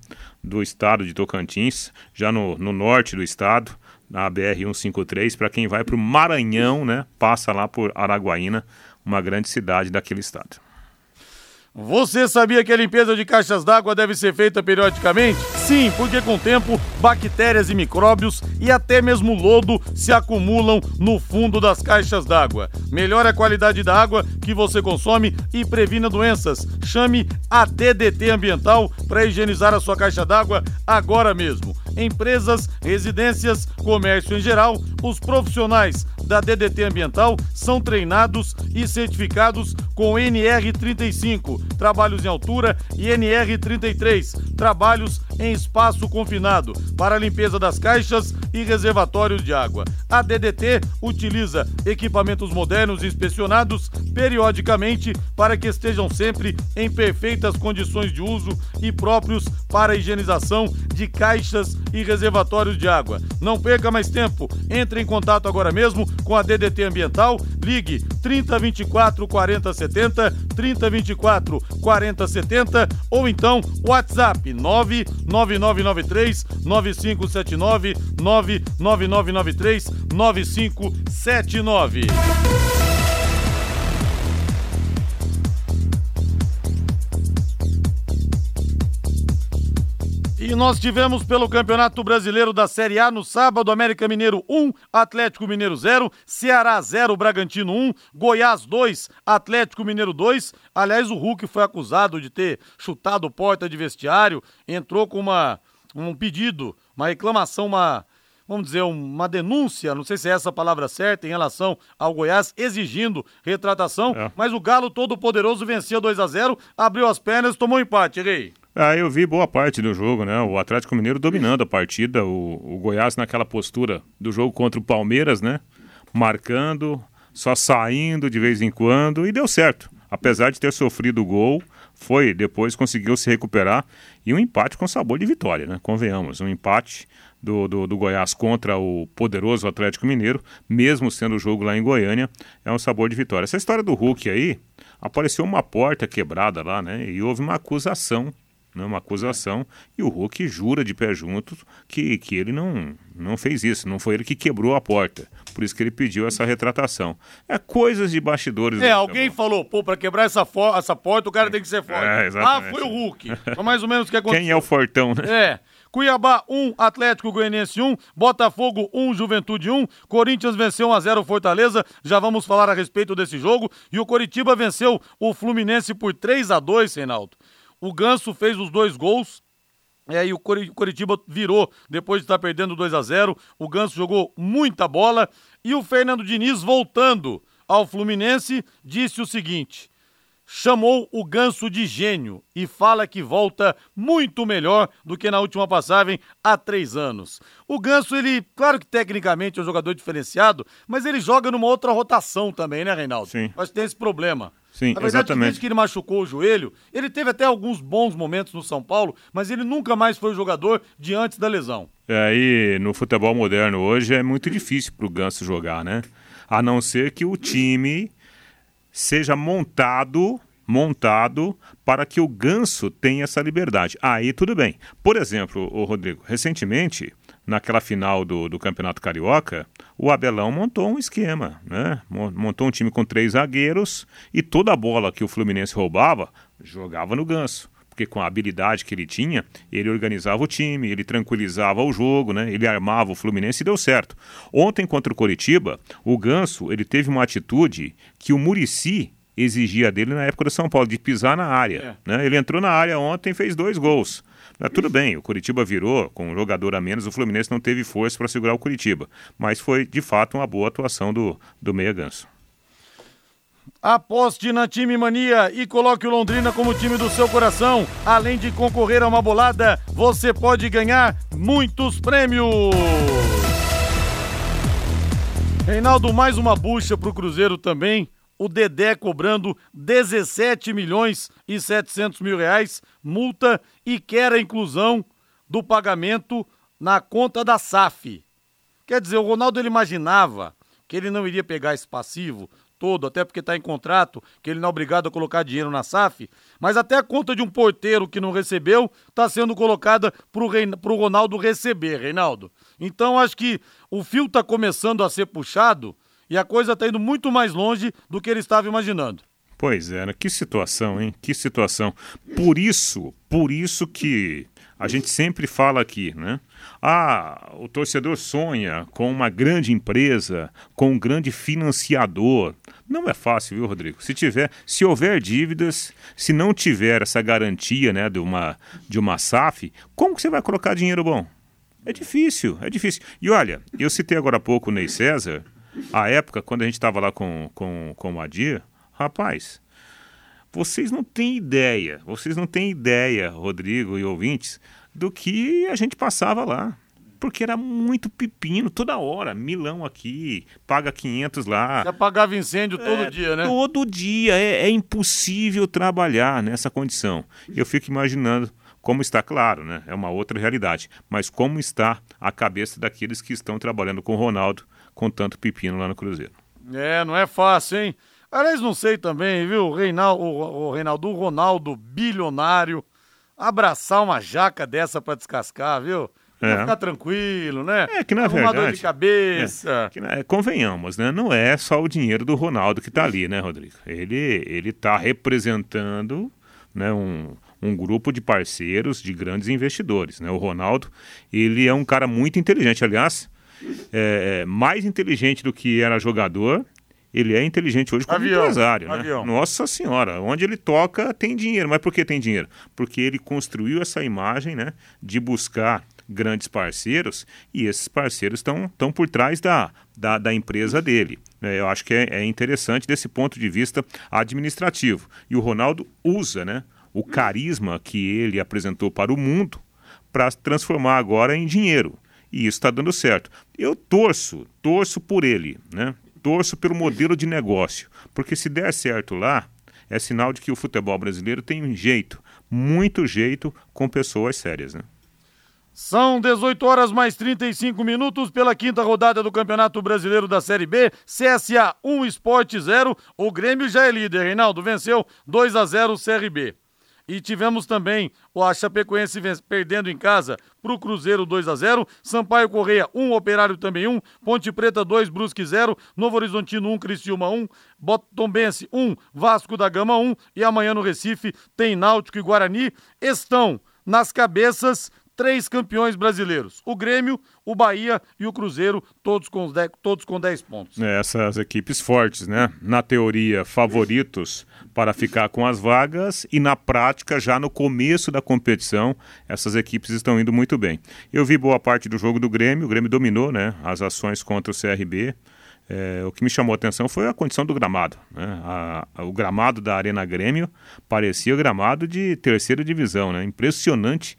do estado de Tocantins, já no, no norte do estado, na BR-153, para quem vai para o Maranhão, né, passa lá por Araguaína, uma grande cidade daquele estado. Você sabia que a limpeza de caixas d'água deve ser feita periodicamente? Sim, porque com o tempo, bactérias e micróbios e até mesmo lodo se acumulam no fundo das caixas d'água. Melhore a qualidade da água que você consome e previna doenças. Chame a DDT Ambiental para higienizar a sua caixa d'água agora mesmo. Empresas, residências, comércio em geral, os profissionais da DDT Ambiental são treinados e certificados com NR35, trabalhos em altura, e NR33, trabalhos em espaço confinado, para limpeza das caixas e reservatórios de água. A DDT utiliza equipamentos modernos inspecionados periodicamente para que estejam sempre em perfeitas condições de uso e próprios para a higienização de caixas e reservatórios de água. Não perca mais tempo, entre em contato agora mesmo com a DDT Ambiental, ligue 3024 4070, 3024 4070 ou então WhatsApp 99993 9579 99993 9579. E nós tivemos pelo Campeonato Brasileiro da Série A no sábado, América Mineiro 1, Atlético Mineiro 0, Ceará 0, Bragantino 1, Goiás 2, Atlético Mineiro 2. Aliás, o Hulk foi acusado de ter chutado porta de vestiário, entrou com uma, um pedido, uma reclamação, uma, vamos dizer, uma denúncia, não sei se é essa a palavra certa, em relação ao Goiás, exigindo retratação, é. mas o Galo todo poderoso venceu 2 a 0 abriu as pernas, tomou empate, errei. Ah, eu vi boa parte do jogo, né? O Atlético Mineiro dominando a partida, o, o Goiás naquela postura do jogo contra o Palmeiras, né? Marcando, só saindo de vez em quando, e deu certo. Apesar de ter sofrido o gol, foi, depois conseguiu se recuperar e um empate com sabor de vitória, né? Convenhamos, um empate do, do, do, Goiás contra o poderoso Atlético Mineiro, mesmo sendo o jogo lá em Goiânia, é um sabor de vitória. Essa história do Hulk aí, apareceu uma porta quebrada lá, né? E houve uma acusação né, uma acusação, e o Hulk jura de pé junto que, que ele não, não fez isso, não foi ele que quebrou a porta. Por isso que ele pediu essa retratação. É coisas de bastidores. É, alguém falou, pô, para quebrar essa, essa porta o cara tem que ser forte. É, ah, foi o Hulk. Foi mais ou menos o que aconteceu. Quem é o fortão, né? É. Cuiabá 1, Atlético Goianiense 1, Botafogo 1, Juventude 1, Corinthians venceu 1 a 0 Fortaleza, já vamos falar a respeito desse jogo, e o Coritiba venceu o Fluminense por 3 a 2, Reinaldo. O Ganso fez os dois gols. É, e o Coritiba virou depois de estar perdendo 2 a 0 O Ganso jogou muita bola. E o Fernando Diniz, voltando ao Fluminense, disse o seguinte: chamou o Ganso de gênio e fala que volta muito melhor do que na última passagem há três anos. O Ganso, ele, claro que tecnicamente é um jogador diferenciado, mas ele joga numa outra rotação também, né, Reinaldo? Sim. Mas tem esse problema. Sim, Na verdade, exatamente. desde que ele machucou o joelho, ele teve até alguns bons momentos no São Paulo, mas ele nunca mais foi jogador de antes da lesão. É, e no futebol moderno hoje é muito difícil para o Ganso jogar, né? A não ser que o time seja montado montado para que o Ganso tenha essa liberdade. Aí tudo bem. Por exemplo, o Rodrigo, recentemente naquela final do, do Campeonato Carioca, o Abelão montou um esquema, né? Montou um time com três zagueiros e toda a bola que o Fluminense roubava, jogava no ganso. porque com a habilidade que ele tinha, ele organizava o time, ele tranquilizava o jogo, né? Ele armava o Fluminense e deu certo. Ontem contra o Coritiba, o Ganso, ele teve uma atitude que o Murici exigia dele na época do São Paulo, de pisar na área. É. Né? Ele entrou na área ontem e fez dois gols. Mas tudo bem, o Curitiba virou, com um jogador a menos, o Fluminense não teve força para segurar o Curitiba. Mas foi, de fato, uma boa atuação do, do Meia Ganso. Aposte na Time Mania e coloque o Londrina como time do seu coração. Além de concorrer a uma bolada, você pode ganhar muitos prêmios. Reinaldo, mais uma bucha para o Cruzeiro também. O Dedé cobrando 17 milhões e 700 mil reais, multa e quer a inclusão do pagamento na conta da SAF. Quer dizer, o Ronaldo ele imaginava que ele não iria pegar esse passivo todo, até porque está em contrato, que ele não é obrigado a colocar dinheiro na SAF, mas até a conta de um porteiro que não recebeu está sendo colocada para o Ronaldo receber, Reinaldo. Então acho que o fio está começando a ser puxado e a coisa está indo muito mais longe do que ele estava imaginando. Pois é, né? que situação, hein? Que situação. Por isso, por isso que a gente sempre fala aqui, né? Ah, o torcedor sonha com uma grande empresa, com um grande financiador. Não é fácil, viu, Rodrigo? Se tiver, se houver dívidas, se não tiver essa garantia, né, de uma de uma SAF, como que você vai colocar dinheiro bom? É difícil, é difícil. E olha, eu citei agora há pouco o Ney César, a época quando a gente estava lá com, com, com o Adir, rapaz, vocês não têm ideia, vocês não têm ideia, Rodrigo e ouvintes, do que a gente passava lá. Porque era muito pepino toda hora. Milão aqui, paga 500 lá. Você apagava incêndio todo é, dia, né? Todo dia. É, é impossível trabalhar nessa condição. Eu fico imaginando como está, claro, né? É uma outra realidade. Mas como está a cabeça daqueles que estão trabalhando com o Ronaldo com tanto pepino lá no Cruzeiro. É, não é fácil, hein? Aliás, não sei também, viu? Reinaldo, o, o Reinaldo, o Ronaldo bilionário, abraçar uma jaca dessa para descascar, viu? É. ficar tranquilo, né? É que na Arrumar verdade. dor de cabeça. É, que, é, convenhamos, né? Não é só o dinheiro do Ronaldo que está ali, né, Rodrigo? Ele ele está representando, né, um, um grupo de parceiros, de grandes investidores, né? O Ronaldo, ele é um cara muito inteligente, aliás, é, é mais inteligente do que era jogador ele é inteligente hoje como avião, empresário. Né? Nossa Senhora, onde ele toca tem dinheiro. Mas por que tem dinheiro? Porque ele construiu essa imagem né, de buscar grandes parceiros e esses parceiros estão por trás da, da, da, empresa dele. É, eu acho que é, é interessante desse ponto de vista administrativo. E o Ronaldo usa né, o carisma que ele apresentou para o mundo para transformar agora em dinheiro. E isso está dando certo. Eu torço, torço por ele, né? torço pelo modelo de negócio, porque se der certo lá, é sinal de que o futebol brasileiro tem um jeito, muito jeito, com pessoas sérias, né? São 18 horas mais 35 minutos pela quinta rodada do Campeonato Brasileiro da Série B. CSA 1 Esporte 0. O Grêmio já é líder. Reinaldo venceu 2 a 0 o CRB. E tivemos também o Chapecoense perdendo em casa para o Cruzeiro 2 a 0 Sampaio Correia 1, Operário também 1, Ponte Preta 2, Brusque 0, Novo Horizontino 1, Criciúma 1, Botombense 1, Vasco da Gama 1 e amanhã no Recife tem Náutico e Guarani. Estão nas cabeças três campeões brasileiros: o Grêmio, o Bahia e o Cruzeiro, todos com, dez, todos com 10 pontos. É, essas equipes fortes, né? Na teoria, favoritos para ficar com as vagas e na prática, já no começo da competição, essas equipes estão indo muito bem. Eu vi boa parte do jogo do Grêmio, o Grêmio dominou né, as ações contra o CRB. É, o que me chamou a atenção foi a condição do gramado. Né? A, a, o gramado da Arena Grêmio parecia gramado de terceira divisão. Né? Impressionante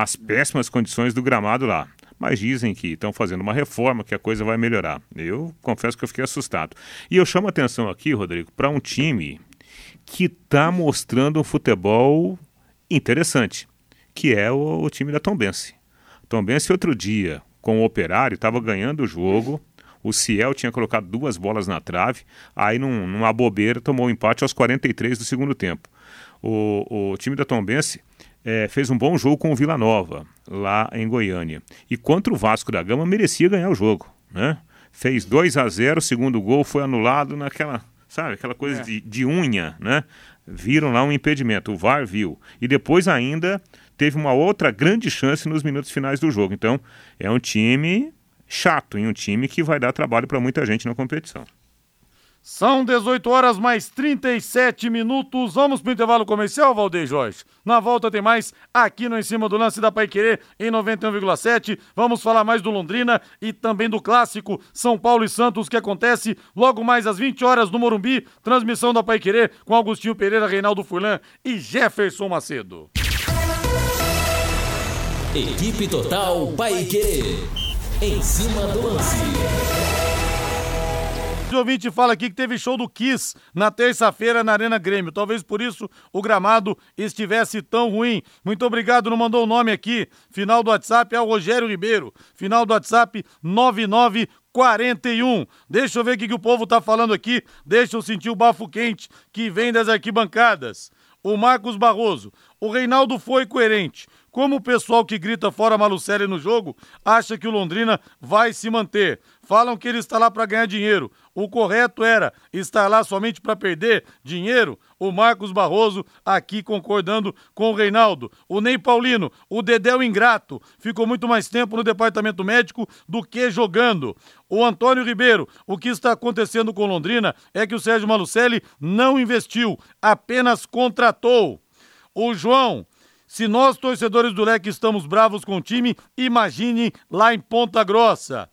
as péssimas condições do gramado lá. Mas dizem que estão fazendo uma reforma, que a coisa vai melhorar. Eu confesso que eu fiquei assustado. E eu chamo a atenção aqui, Rodrigo, para um time que está mostrando um futebol interessante, que é o, o time da Tombense. Tombense outro dia, com o Operário, estava ganhando o jogo, o Ciel tinha colocado duas bolas na trave, aí num, numa bobeira tomou o um empate aos 43 do segundo tempo. O, o time da Tombense é, fez um bom jogo com o Vila Nova, lá em Goiânia. E contra o Vasco da Gama merecia ganhar o jogo. Né? Fez 2 a 0 o segundo gol foi anulado naquela sabe? Aquela coisa é. de, de unha, né? Viram lá um impedimento, o VAR viu. E depois ainda teve uma outra grande chance nos minutos finais do jogo. Então, é um time chato, e um time que vai dar trabalho para muita gente na competição. São 18 horas mais 37 minutos. Vamos para o intervalo comercial, Valdeir Jorge. Na volta tem mais aqui no Em Cima do Lance da Paiquerê em 91,7. Vamos falar mais do Londrina e também do clássico São Paulo e Santos que acontece logo mais às 20 horas no Morumbi. Transmissão da Paiquerê com Agostinho Pereira, Reinaldo Furlan e Jefferson Macedo. Equipe Total Paiquerê. Em cima do lance. O ouvinte fala aqui que teve show do Kiss na terça-feira na Arena Grêmio. Talvez por isso o gramado estivesse tão ruim. Muito obrigado, não mandou o nome aqui. Final do WhatsApp é o Rogério Ribeiro. Final do WhatsApp 9941. Deixa eu ver o que, que o povo tá falando aqui. Deixa eu sentir o bafo quente que vem das arquibancadas. O Marcos Barroso. O Reinaldo foi coerente. Como o pessoal que grita fora Malucelli no jogo acha que o Londrina vai se manter. Falam que ele está lá para ganhar dinheiro. O correto era estar lá somente para perder dinheiro. O Marcos Barroso aqui concordando com o Reinaldo. O Ney Paulino, o Dedéu ingrato, ficou muito mais tempo no departamento médico do que jogando. O Antônio Ribeiro, o que está acontecendo com Londrina é que o Sérgio Malucelli não investiu, apenas contratou. O João, se nós, torcedores do Leque, estamos bravos com o time, imagine lá em Ponta Grossa.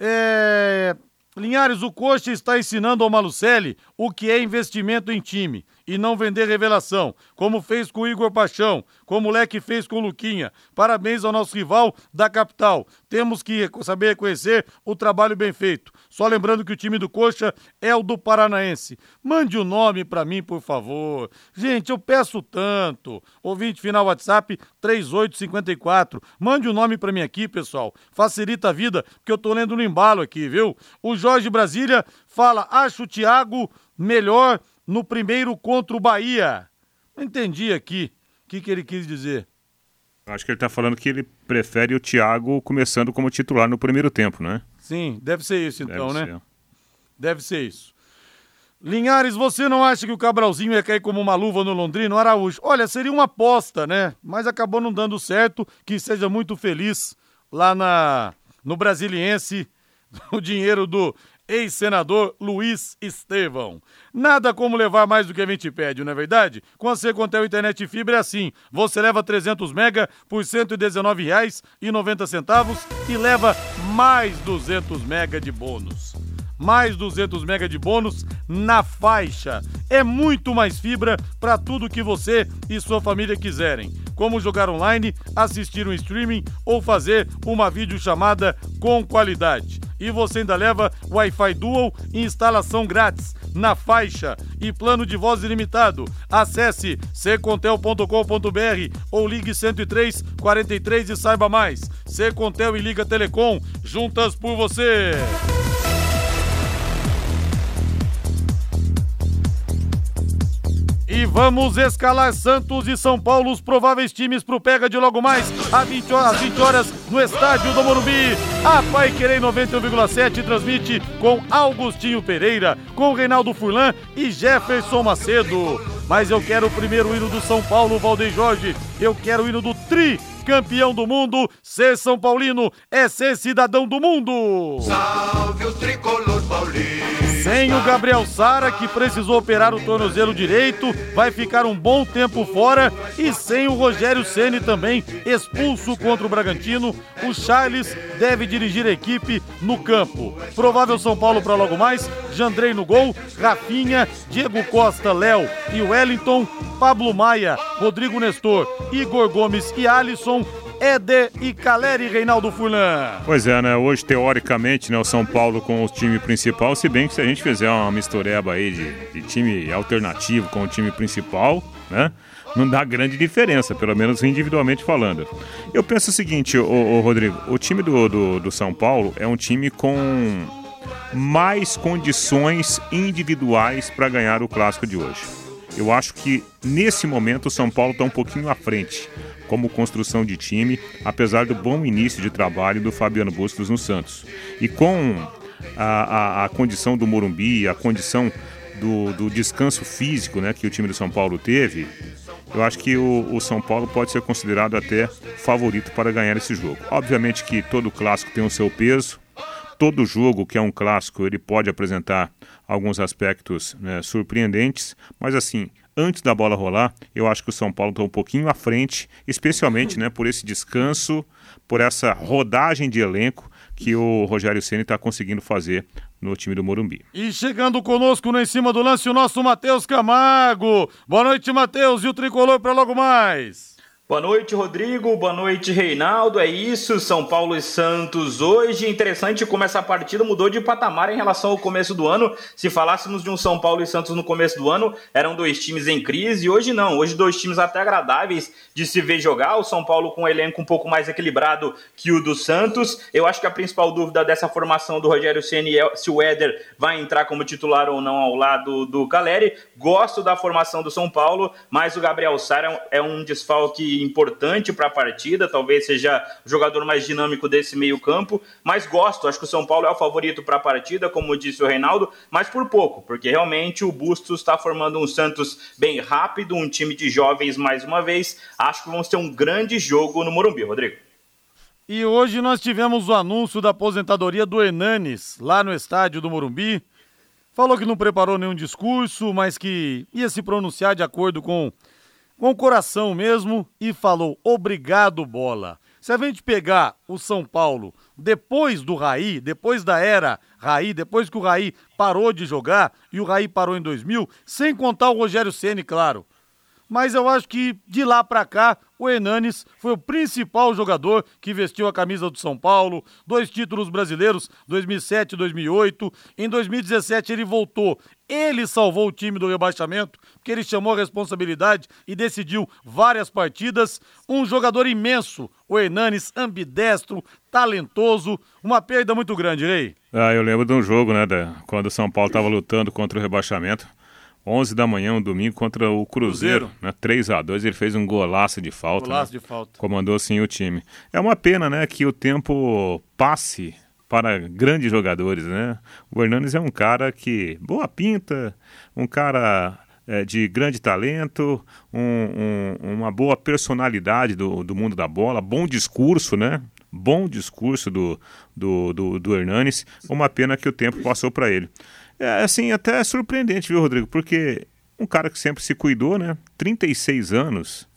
É... Linhares, o Coxa está ensinando ao Malucelli o que é investimento em time e não vender revelação, como fez com o Igor Paixão, como o Leque fez com o Luquinha. Parabéns ao nosso rival da capital. Temos que saber reconhecer o trabalho bem feito. Só lembrando que o time do Coxa é o do Paranaense. Mande o um nome para mim, por favor. Gente, eu peço tanto. Ouvinte final WhatsApp 3854. Mande o um nome para mim aqui, pessoal. Facilita a vida, porque eu tô lendo no embalo aqui, viu? O Jorge Brasília fala: "Acho o Thiago melhor no primeiro contra o Bahia. Não entendi aqui o que, que ele quis dizer. Acho que ele está falando que ele prefere o Thiago começando como titular no primeiro tempo, né? Sim, deve ser isso então, deve né? Ser. Deve ser isso. Linhares, você não acha que o Cabralzinho ia cair como uma luva no Londrino Araújo? Olha, seria uma aposta, né? Mas acabou não dando certo. Que seja muito feliz lá na no Brasiliense. [LAUGHS] O dinheiro do ex-senador Luiz Estevão. Nada como levar mais do que a gente pede, não é verdade? Com a Secontel Internet Fibra é assim, você leva 300 mega por R$ 119,90 e leva mais 200 mega de bônus mais 200 mega de bônus na faixa. É muito mais fibra para tudo que você e sua família quiserem, como jogar online, assistir um streaming ou fazer uma videochamada com qualidade. E você ainda leva Wi-Fi Dual e instalação grátis na faixa e plano de voz ilimitado. Acesse secontel.com.br ou ligue 103 43 e saiba mais. Secontel e Liga Telecom, juntas por você. E vamos escalar Santos e São Paulo, os prováveis times pro Pega de logo mais, às 20 horas, às 20 horas no estádio do Morumbi. A Pai Querer 91,7 transmite com Augustinho Pereira, com Reinaldo Furlan e Jefferson Macedo. Mas eu quero o primeiro hino do São Paulo, Valdeir Jorge. Eu quero o hino do Tri campeão do mundo. Ser São Paulino é ser cidadão do mundo. Salve o tricolor paulino. Sem o Gabriel Sara, que precisou operar o tornozelo direito, vai ficar um bom tempo fora. E sem o Rogério Ceni também, expulso contra o Bragantino, o Charles deve dirigir a equipe no campo. Provável São Paulo para logo mais, Jandrei no gol, Rafinha, Diego Costa, Léo e Wellington, Pablo Maia, Rodrigo Nestor, Igor Gomes e Alisson Éder e Caleri Reinaldo Furlan. Pois é, né? Hoje, teoricamente, né, o São Paulo com o time principal, se bem que se a gente fizer uma mistureba aí de, de time alternativo com o time principal, né? Não dá grande diferença, pelo menos individualmente falando. Eu penso o seguinte, ô, ô Rodrigo, o time do, do, do São Paulo é um time com mais condições individuais para ganhar o clássico de hoje. Eu acho que nesse momento o São Paulo está um pouquinho à frente como construção de time, apesar do bom início de trabalho do Fabiano Bustos no Santos. E com a, a, a condição do Morumbi, a condição do, do descanso físico né, que o time do São Paulo teve, eu acho que o, o, São Paulo pode ser considerado até favorito para ganhar esse jogo. Obviamente que todo clássico tem o seu peso, todo jogo que é um clássico ele pode apresentar alguns aspectos né, surpreendentes, mas assim, antes da bola rolar, eu acho que o São Paulo está um pouquinho à frente, especialmente né, por esse descanso, por essa rodagem de elenco que o Rogério Ceni está conseguindo fazer no time do Morumbi. E chegando conosco no Em Cima do Lance, o nosso Matheus Camargo. Boa noite, Matheus, e o tricolor para logo mais. Boa noite, Rodrigo. Boa noite, Reinaldo. É isso, São Paulo e Santos hoje. Interessante como essa partida mudou de patamar em relação ao começo do ano. Se falássemos de um São Paulo e Santos no começo do ano, eram dois times em crise. Hoje não. Hoje dois times até agradáveis de se ver jogar. O São Paulo com um elenco um pouco mais equilibrado que o do Santos. Eu acho que a principal dúvida dessa formação do Rogério Ceni é se o Éder vai entrar como titular ou não ao lado do Caleri. Gosto da formação do São Paulo, mas o Gabriel Sara é um desfalque importante para a partida, talvez seja o jogador mais dinâmico desse meio-campo, mas gosto, acho que o São Paulo é o favorito para a partida, como disse o Reinaldo, mas por pouco, porque realmente o Bustos está formando um Santos bem rápido, um time de jovens mais uma vez. Acho que vamos ter um grande jogo no Morumbi, Rodrigo. E hoje nós tivemos o anúncio da aposentadoria do Enanes lá no estádio do Morumbi. Falou que não preparou nenhum discurso, mas que ia se pronunciar de acordo com com o coração mesmo e falou: obrigado, bola. Se a gente pegar o São Paulo depois do Raí, depois da era Raí, depois que o Raí parou de jogar e o Raí parou em 2000, sem contar o Rogério Ceni, claro mas eu acho que de lá para cá o Hernanes foi o principal jogador que vestiu a camisa do São Paulo, dois títulos brasileiros, 2007 e 2008. Em 2017 ele voltou, ele salvou o time do rebaixamento, porque ele chamou a responsabilidade e decidiu várias partidas. Um jogador imenso, o Hernanes, ambidestro, talentoso, uma perda muito grande, Rei. Ah, eu lembro de um jogo, né, da, quando o São Paulo estava lutando contra o rebaixamento. 11 da manhã, um domingo, contra o Cruzeiro, Cruzeiro. né? 3 a 2 ele fez um golaço de falta. Golaço né? de falta. Comandou sim o time. É uma pena, né, que o tempo passe para grandes jogadores, né? O Hernandes é um cara que boa pinta, um cara é, de grande talento, um, um, uma boa personalidade do, do mundo da bola, bom discurso, né? Bom discurso do, do, do, do Hernanes. Uma pena que o tempo passou para ele. É, assim, até surpreendente, viu, Rodrigo? Porque um cara que sempre se cuidou, né? 36 anos.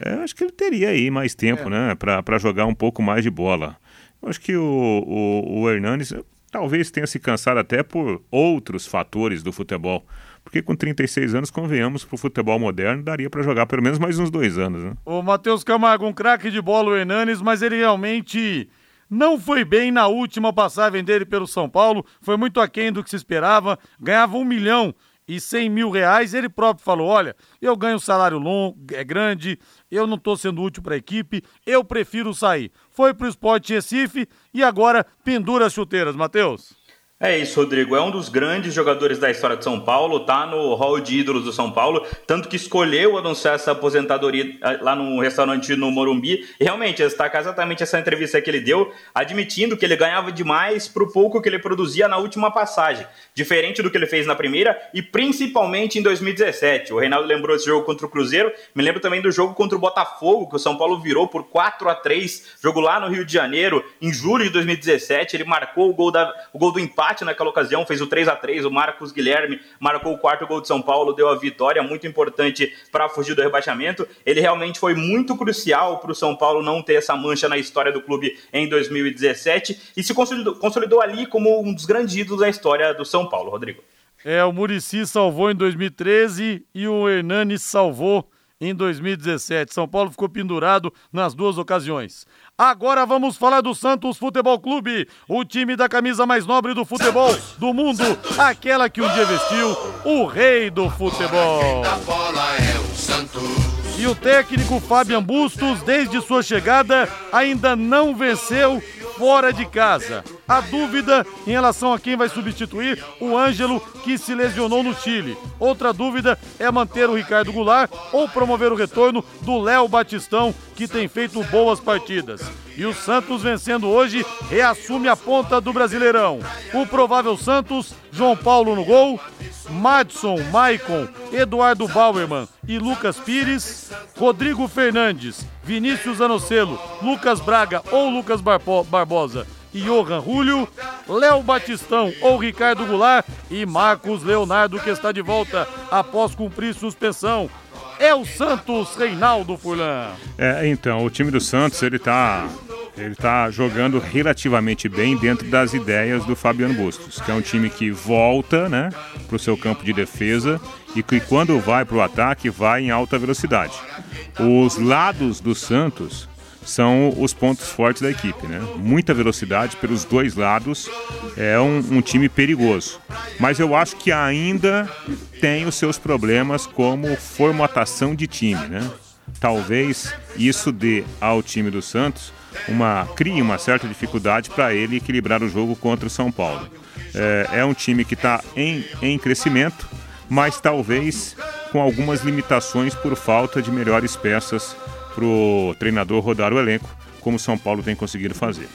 É, acho que ele teria aí mais tempo, é. né? Para jogar um pouco mais de bola. Eu acho que o, o, o Hernanes talvez tenha se cansado até por outros fatores do futebol. Porque com 36 anos, convenhamos, para o futebol moderno, daria para jogar pelo menos mais uns dois anos, né? O Matheus Camargo, um craque de bola, o Hernanes, mas ele realmente não foi bem na última passagem dele pelo São Paulo, foi muito aquém do que se esperava, ganhava um milhão e cem mil reais, ele próprio falou, olha, eu ganho um salário longo, é grande, eu não estou sendo útil para a equipe, eu prefiro sair. Foi para o Esporte Recife e agora pendura as chuteiras, Matheus. É isso, Rodrigo. É um dos grandes jogadores da história de São Paulo, tá no hall de ídolos do São Paulo, tanto que escolheu anunciar essa aposentadoria eh, lá no restaurante no Morumbi. E realmente, destacar exatamente essa entrevista que ele deu, admitindo que ele ganhava demais pro pouco que ele produzia na última passagem, diferente do que ele fez na primeira e principalmente em 2017. O Reinaldo lembrou esse jogo contra o Cruzeiro, me lembro também do jogo contra o Botafogo, que o São Paulo virou por 4 a 3 jogo lá no Rio de Janeiro, em julho de 2017. Ele marcou o gol, da, o gol do empate empate naquela ocasião, fez o 3 a 3 O Marcos Guilherme marcou o quarto gol de São Paulo, deu a vitória, muito importante para fugir do rebaixamento. Ele realmente foi muito crucial para o São Paulo não ter essa mancha na história do clube em 2017 e se consolidou, consolidou ali como um dos grandes ídolos da história do São Paulo, Rodrigo. É, o Murici salvou em 2013 e o Hernani salvou em 2017. São Paulo ficou pendurado nas duas ocasiões. Agora vamos falar do Santos Futebol Clube, o time da camisa mais nobre do futebol do mundo, aquela que um dia vestiu o rei do futebol. E o técnico Fabian Bustos, desde sua chegada, ainda não venceu fora de casa. A dúvida em relação a quem vai substituir o Ângelo, que se lesionou no Chile. Outra dúvida é manter o Ricardo Goulart ou promover o retorno do Léo Batistão, que tem feito boas partidas. E o Santos vencendo hoje reassume a ponta do Brasileirão. O provável Santos, João Paulo no gol, Madson, Maicon, Eduardo Bauerman e Lucas Pires, Rodrigo Fernandes, Vinícius Anocelo, Lucas Braga ou Lucas Barbosa e Johan Julio, Léo Batistão ou Ricardo Goulart e Marcos Leonardo que está de volta após cumprir suspensão. É o Santos Reinaldo Furlan. É, então, o time do Santos, ele tá ele está jogando relativamente bem dentro das ideias do Fabiano Bustos, que é um time que volta né, para o seu campo de defesa e que quando vai para o ataque vai em alta velocidade. Os lados do Santos são os pontos fortes da equipe, né? Muita velocidade pelos dois lados, é um, um, time perigoso. Mas eu acho que ainda tem os seus problemas como formatação de time, né? Talvez isso dê ao time do Santos uma crie uma certa dificuldade para ele equilibrar o jogo contra o São Paulo. É, é um time que está em, em crescimento, mas talvez com algumas limitações por falta de melhores peças para o treinador rodar o elenco, como o São Paulo tem conseguido fazer.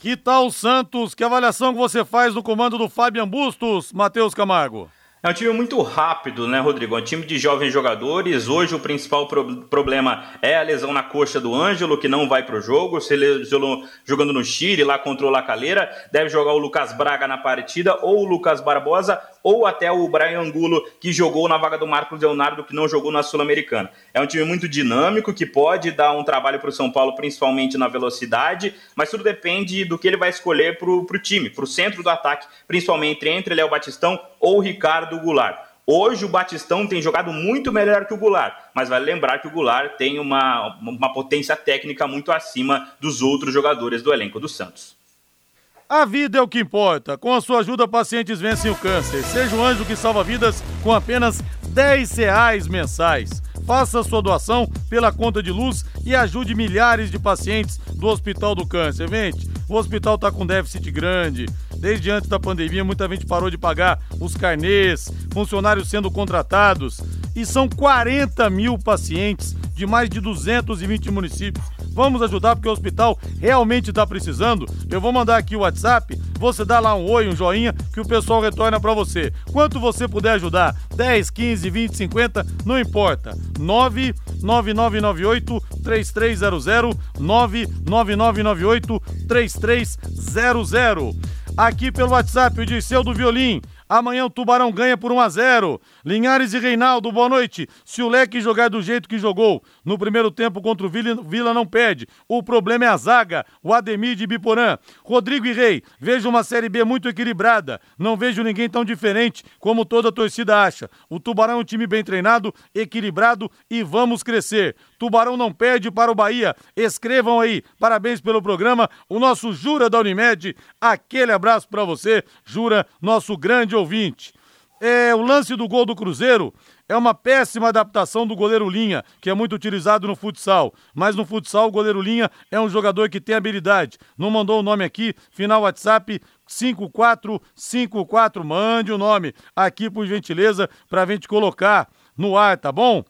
Que tal Santos? Que avaliação você faz no comando do Fabian Bustos, Matheus Camargo? É um time muito rápido, né, Rodrigo? É um time de jovens jogadores. Hoje o principal pro problema é a lesão na coxa do Ângelo, que não vai para o jogo. Se lesionou jogando no Chile, lá contra o Lacaleira. Deve jogar o Lucas Braga na partida, ou o Lucas Barbosa, ou até o Brian Angulo, que jogou na vaga do Marcos Leonardo, que não jogou na Sul-Americana. É um time muito dinâmico, que pode dar um trabalho para o São Paulo, principalmente na velocidade, mas tudo depende do que ele vai escolher para o time, para o centro do ataque, principalmente entre Léo Batistão ou Ricardo Goulart. Hoje o Batistão tem jogado muito melhor que o Goulart, mas vale lembrar que o Goulart tem uma, uma potência técnica muito acima dos outros jogadores do elenco do Santos. A vida é o que importa. Com a sua ajuda, pacientes vencem o câncer. Seja o anjo que salva vidas com apenas 10 reais mensais. Faça sua doação pela conta de luz e ajude milhares de pacientes do Hospital do Câncer. Gente, o hospital está com déficit grande. Desde antes da pandemia, muita gente parou de pagar os carnês, funcionários sendo contratados. E são 40 mil pacientes de mais de 220 municípios Vamos ajudar porque o hospital realmente está precisando. Eu vou mandar aqui o WhatsApp, você dá lá um oi, um joinha, que o pessoal retorna para você. Quanto você puder ajudar, 10, 15, 20, 50, não importa. 99998 3300 99998 3300. Aqui pelo WhatsApp, o Dirceu do Violim. Amanhã o Tubarão ganha por 1 a 0. Linhares e Reinaldo, boa noite. Se o Leque jogar do jeito que jogou no primeiro tempo contra o Vila, Vila não perde. O problema é a zaga, o Ademir de Biporã. Rodrigo e Rei, vejo uma Série B muito equilibrada. Não vejo ninguém tão diferente como toda a torcida acha. O Tubarão é um time bem treinado, equilibrado e vamos crescer. Tubarão não perde para o Bahia. Escrevam aí. Parabéns pelo programa. O nosso Jura da Unimed. Aquele abraço para você, Jura, nosso grande ouvinte. É, o lance do gol do Cruzeiro é uma péssima adaptação do goleiro Linha, que é muito utilizado no futsal. Mas no futsal, o goleiro Linha é um jogador que tem habilidade. Não mandou o nome aqui, final WhatsApp 5454. Mande o nome aqui, por gentileza, para a gente colocar no ar, tá bom?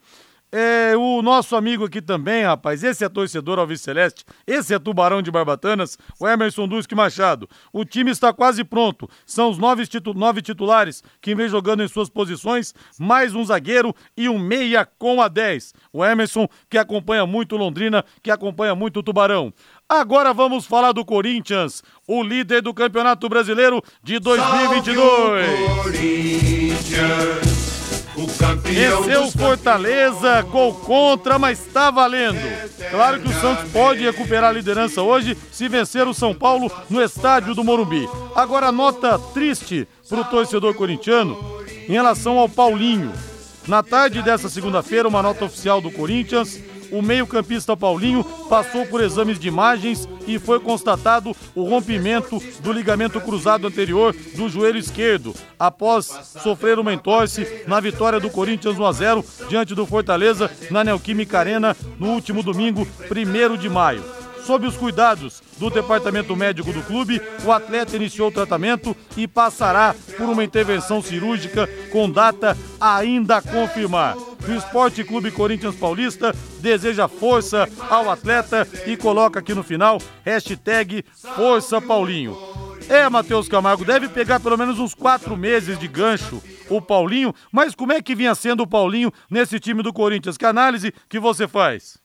É, o nosso amigo aqui também, rapaz, esse é torcedor Alves Celeste, esse é Tubarão de Barbatanas, o Emerson Duski Machado. O time está quase pronto, são os nove, titu nove titulares que vem jogando em suas posições, mais um zagueiro e um meia com a 10. O Emerson, que acompanha muito Londrina, que acompanha muito o Tubarão. Agora vamos falar do Corinthians, o líder do Campeonato Brasileiro de 2022. Venceu Fortaleza, gol contra, mas está valendo. Claro que o Santos pode recuperar a liderança hoje se vencer o São Paulo no estádio do Morumbi. Agora, nota triste para o torcedor corintiano em relação ao Paulinho. Na tarde dessa segunda-feira, uma nota oficial do Corinthians o meio-campista Paulinho passou por exames de imagens e foi constatado o rompimento do ligamento cruzado anterior do joelho esquerdo, após sofrer uma entorse na vitória do Corinthians 1 a 0 diante do Fortaleza na Neoquímica Arena no último domingo, 1 de maio. Sob os cuidados do departamento médico do clube, o atleta iniciou o tratamento e passará por uma intervenção cirúrgica com data ainda a confirmar. O Esporte Clube Corinthians Paulista deseja força ao atleta e coloca aqui no final hashtag Força Paulinho. É, Matheus Camargo, deve pegar pelo menos uns quatro meses de gancho o Paulinho, mas como é que vinha sendo o Paulinho nesse time do Corinthians? Que análise que você faz?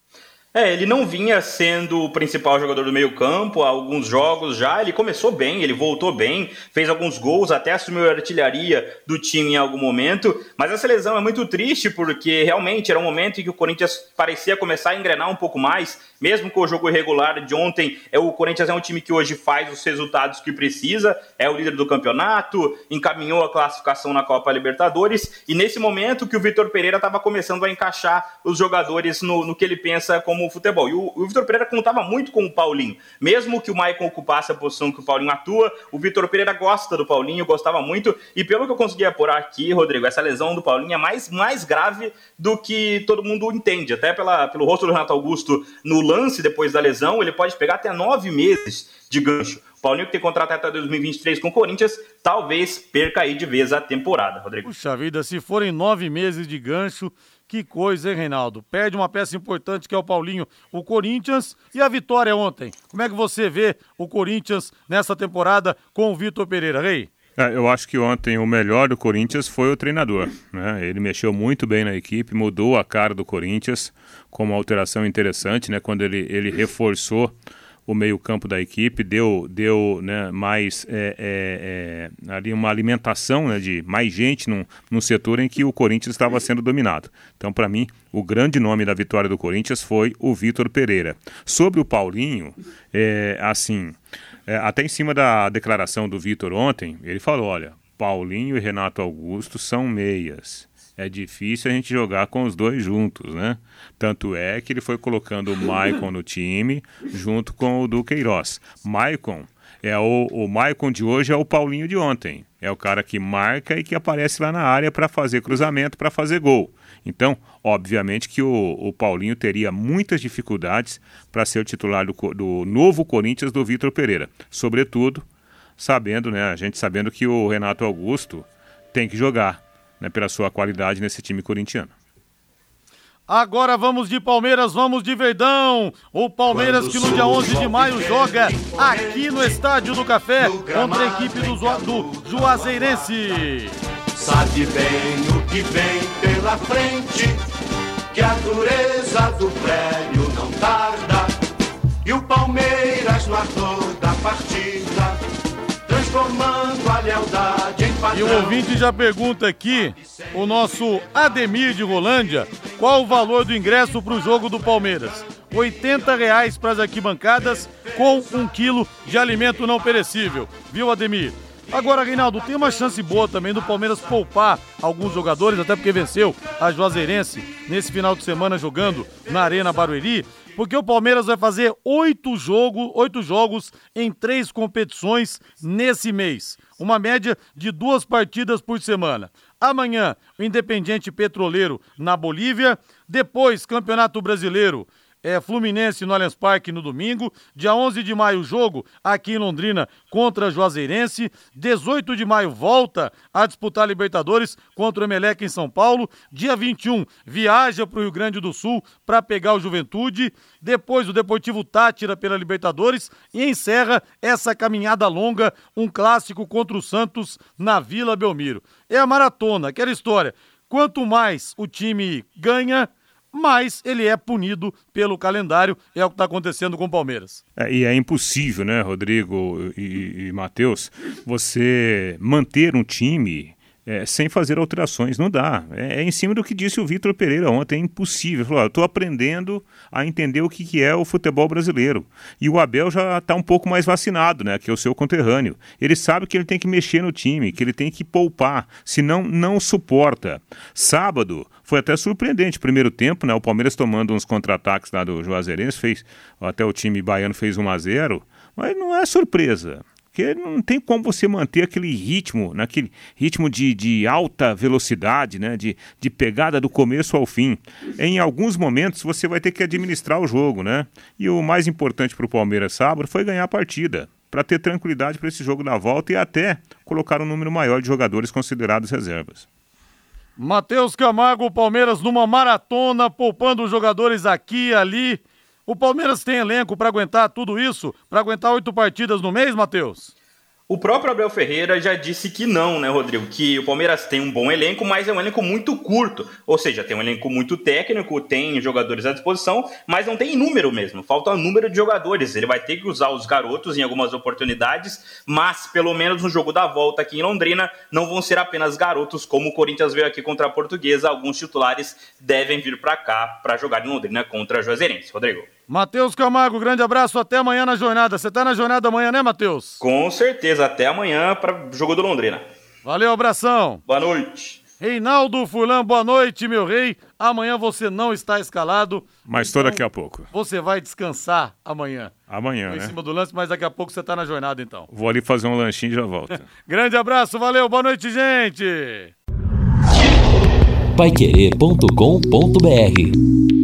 É, ele não vinha sendo o principal jogador do meio-campo há alguns jogos já. Ele começou bem, ele voltou bem, fez alguns gols, até assumiu a artilharia do time em algum momento. Mas essa lesão é muito triste porque realmente era um momento em que o Corinthians parecia começar a engrenar um pouco mais, mesmo com o jogo irregular de ontem. É, o Corinthians é um time que hoje faz os resultados que precisa, é o líder do campeonato, encaminhou a classificação na Copa Libertadores. E nesse momento que o Vitor Pereira estava começando a encaixar os jogadores no, no que ele pensa como futebol. E o, o Vitor Pereira contava muito com o Paulinho. Mesmo que o Maicon ocupasse a posição que o Paulinho atua, o Vitor Pereira gosta do Paulinho, gostava muito. E pelo que eu consegui apurar aqui, Rodrigo, essa lesão do Paulinho é mais, mais grave do que todo mundo entende. Até pela, pelo rosto do Renato Augusto no lance depois da lesão, ele pode pegar até nove meses de gancho. O Paulinho que tem contrato até 2023 com o Corinthians, talvez perca aí de vez a temporada, Rodrigo. Puxa vida, se forem nove meses de gancho, que coisa, hein, Reinaldo? Perde uma peça importante que é o Paulinho, o Corinthians e a vitória ontem. Como é que você vê o Corinthians nessa temporada com o Vitor Pereira, Rei? É, eu acho que ontem o melhor do Corinthians foi o treinador. Né? Ele mexeu muito bem na equipe, mudou a cara do Corinthians com uma alteração interessante, né? Quando ele, ele reforçou o meio-campo da equipe, deu, deu né, mais é, é, é, ali uma alimentação né, de mais gente num, num setor em que o Corinthians estava sendo dominado. Então, para mim, o grande nome da vitória do Corinthians foi o Vitor Pereira. Sobre o Paulinho, é, assim, é, até em cima da declaração do Vitor ontem, ele falou: olha, Paulinho e Renato Augusto são meias é difícil a gente jogar com os dois juntos, né? Tanto é que ele foi colocando o Maicon no time junto com o Duqueiroz. Maicon é o, o Maicon de hoje é o Paulinho de ontem. É o cara que marca e que aparece lá na área para fazer cruzamento, para fazer gol. Então, obviamente que o, o Paulinho teria muitas dificuldades para ser o titular do, do novo Corinthians do Vitor Pereira. Sobretudo, sabendo, né? A gente sabendo que o Renato Augusto tem que jogar né, pela sua qualidade nesse time corintiano. Agora vamos de Palmeiras, vamos de Verdão. O Palmeiras que no dia 11 de maio joga aqui no Estádio do Café contra a equipe do, do Juazeirense. Sabe bem o que vem pela frente, que a dureza do prédio não tarda. E o Palmeiras no ator da partida, transformando a lealdade e o ouvinte já pergunta aqui, o nosso Ademir de Rolândia, qual o valor do ingresso para o jogo do Palmeiras? R$ reais para as arquibancadas com um quilo de alimento não perecível. Viu, Ademir? Agora, Reinaldo, tem uma chance boa também do Palmeiras poupar alguns jogadores, até porque venceu a Juazeirense nesse final de semana jogando na Arena Barueri porque o Palmeiras vai fazer oito, jogo, oito jogos em três competições nesse mês. Uma média de duas partidas por semana. Amanhã, o Independiente Petroleiro na Bolívia. Depois, Campeonato Brasileiro é, Fluminense no Allianz Parque no domingo. Dia 11 de maio, jogo aqui em Londrina contra Juazeirense. 18 de maio, volta a disputar Libertadores contra o Emelec em São Paulo. Dia 21, viaja para o Rio Grande do Sul para pegar o Juventude. Depois, o Deportivo Tátira pela Libertadores. E encerra essa caminhada longa, um clássico contra o Santos na Vila Belmiro. É a maratona, aquela história. Quanto mais o time ganha, mas ele é punido pelo calendário, é o que está acontecendo com o Palmeiras. É, e é impossível, né, Rodrigo e, e Matheus, você manter um time é, sem fazer alterações. Não dá. É, é, em cima do que disse o Vitor Pereira ontem. É impossível. Falou, estou aprendendo a entender o que, que é o futebol brasileiro. E o Abel já está um pouco mais vacinado, né? Que é o seu conterrâneo. Ele sabe que ele tem que mexer no time, que ele tem que poupar, senão não suporta. Sábado foi até surpreendente. Primeiro tempo, né? O Palmeiras tomando uns contra-ataques lá do Juazeirense, fez, até o time baiano fez 1 a 0 mas não é surpresa. Porque não tem como você manter aquele ritmo, naquele ritmo de, de alta velocidade, né? de, de pegada do começo ao fim. Em alguns momentos você vai ter que administrar o jogo, né? E o mais importante para o Palmeiras sábado foi ganhar a partida para ter tranquilidade para esse jogo da volta e até colocar um número maior de jogadores considerados reservas. Matheus Camargo, Palmeiras numa maratona, poupando os jogadores aqui e ali. O Palmeiras tem elenco para aguentar tudo isso? Para aguentar oito partidas no mês, Matheus? O próprio Abel Ferreira já disse que não, né, Rodrigo? Que o Palmeiras tem um bom elenco, mas é um elenco muito curto. Ou seja, tem um elenco muito técnico, tem jogadores à disposição, mas não tem número mesmo. Falta um número de jogadores. Ele vai ter que usar os garotos em algumas oportunidades, mas pelo menos no jogo da volta aqui em Londrina, não vão ser apenas garotos, como o Corinthians veio aqui contra a Portuguesa. Alguns titulares devem vir para cá para jogar em Londrina contra a Juazeirense. Rodrigo. Matheus Camargo, grande abraço, até amanhã na jornada. Você tá na jornada amanhã, né, Matheus? Com certeza, até amanhã para o jogo do Londrina. Valeu, abração. Boa noite. Reinaldo Furlan, boa noite, meu rei. Amanhã você não está escalado. Mas estou então daqui a pouco. Você vai descansar amanhã. Amanhã, Tô né? Em cima do lance, mas daqui a pouco você está na jornada, então. Vou ali fazer um lanchinho e já volto. [LAUGHS] Grande abraço, valeu, boa noite, gente. Paiquerê.com.br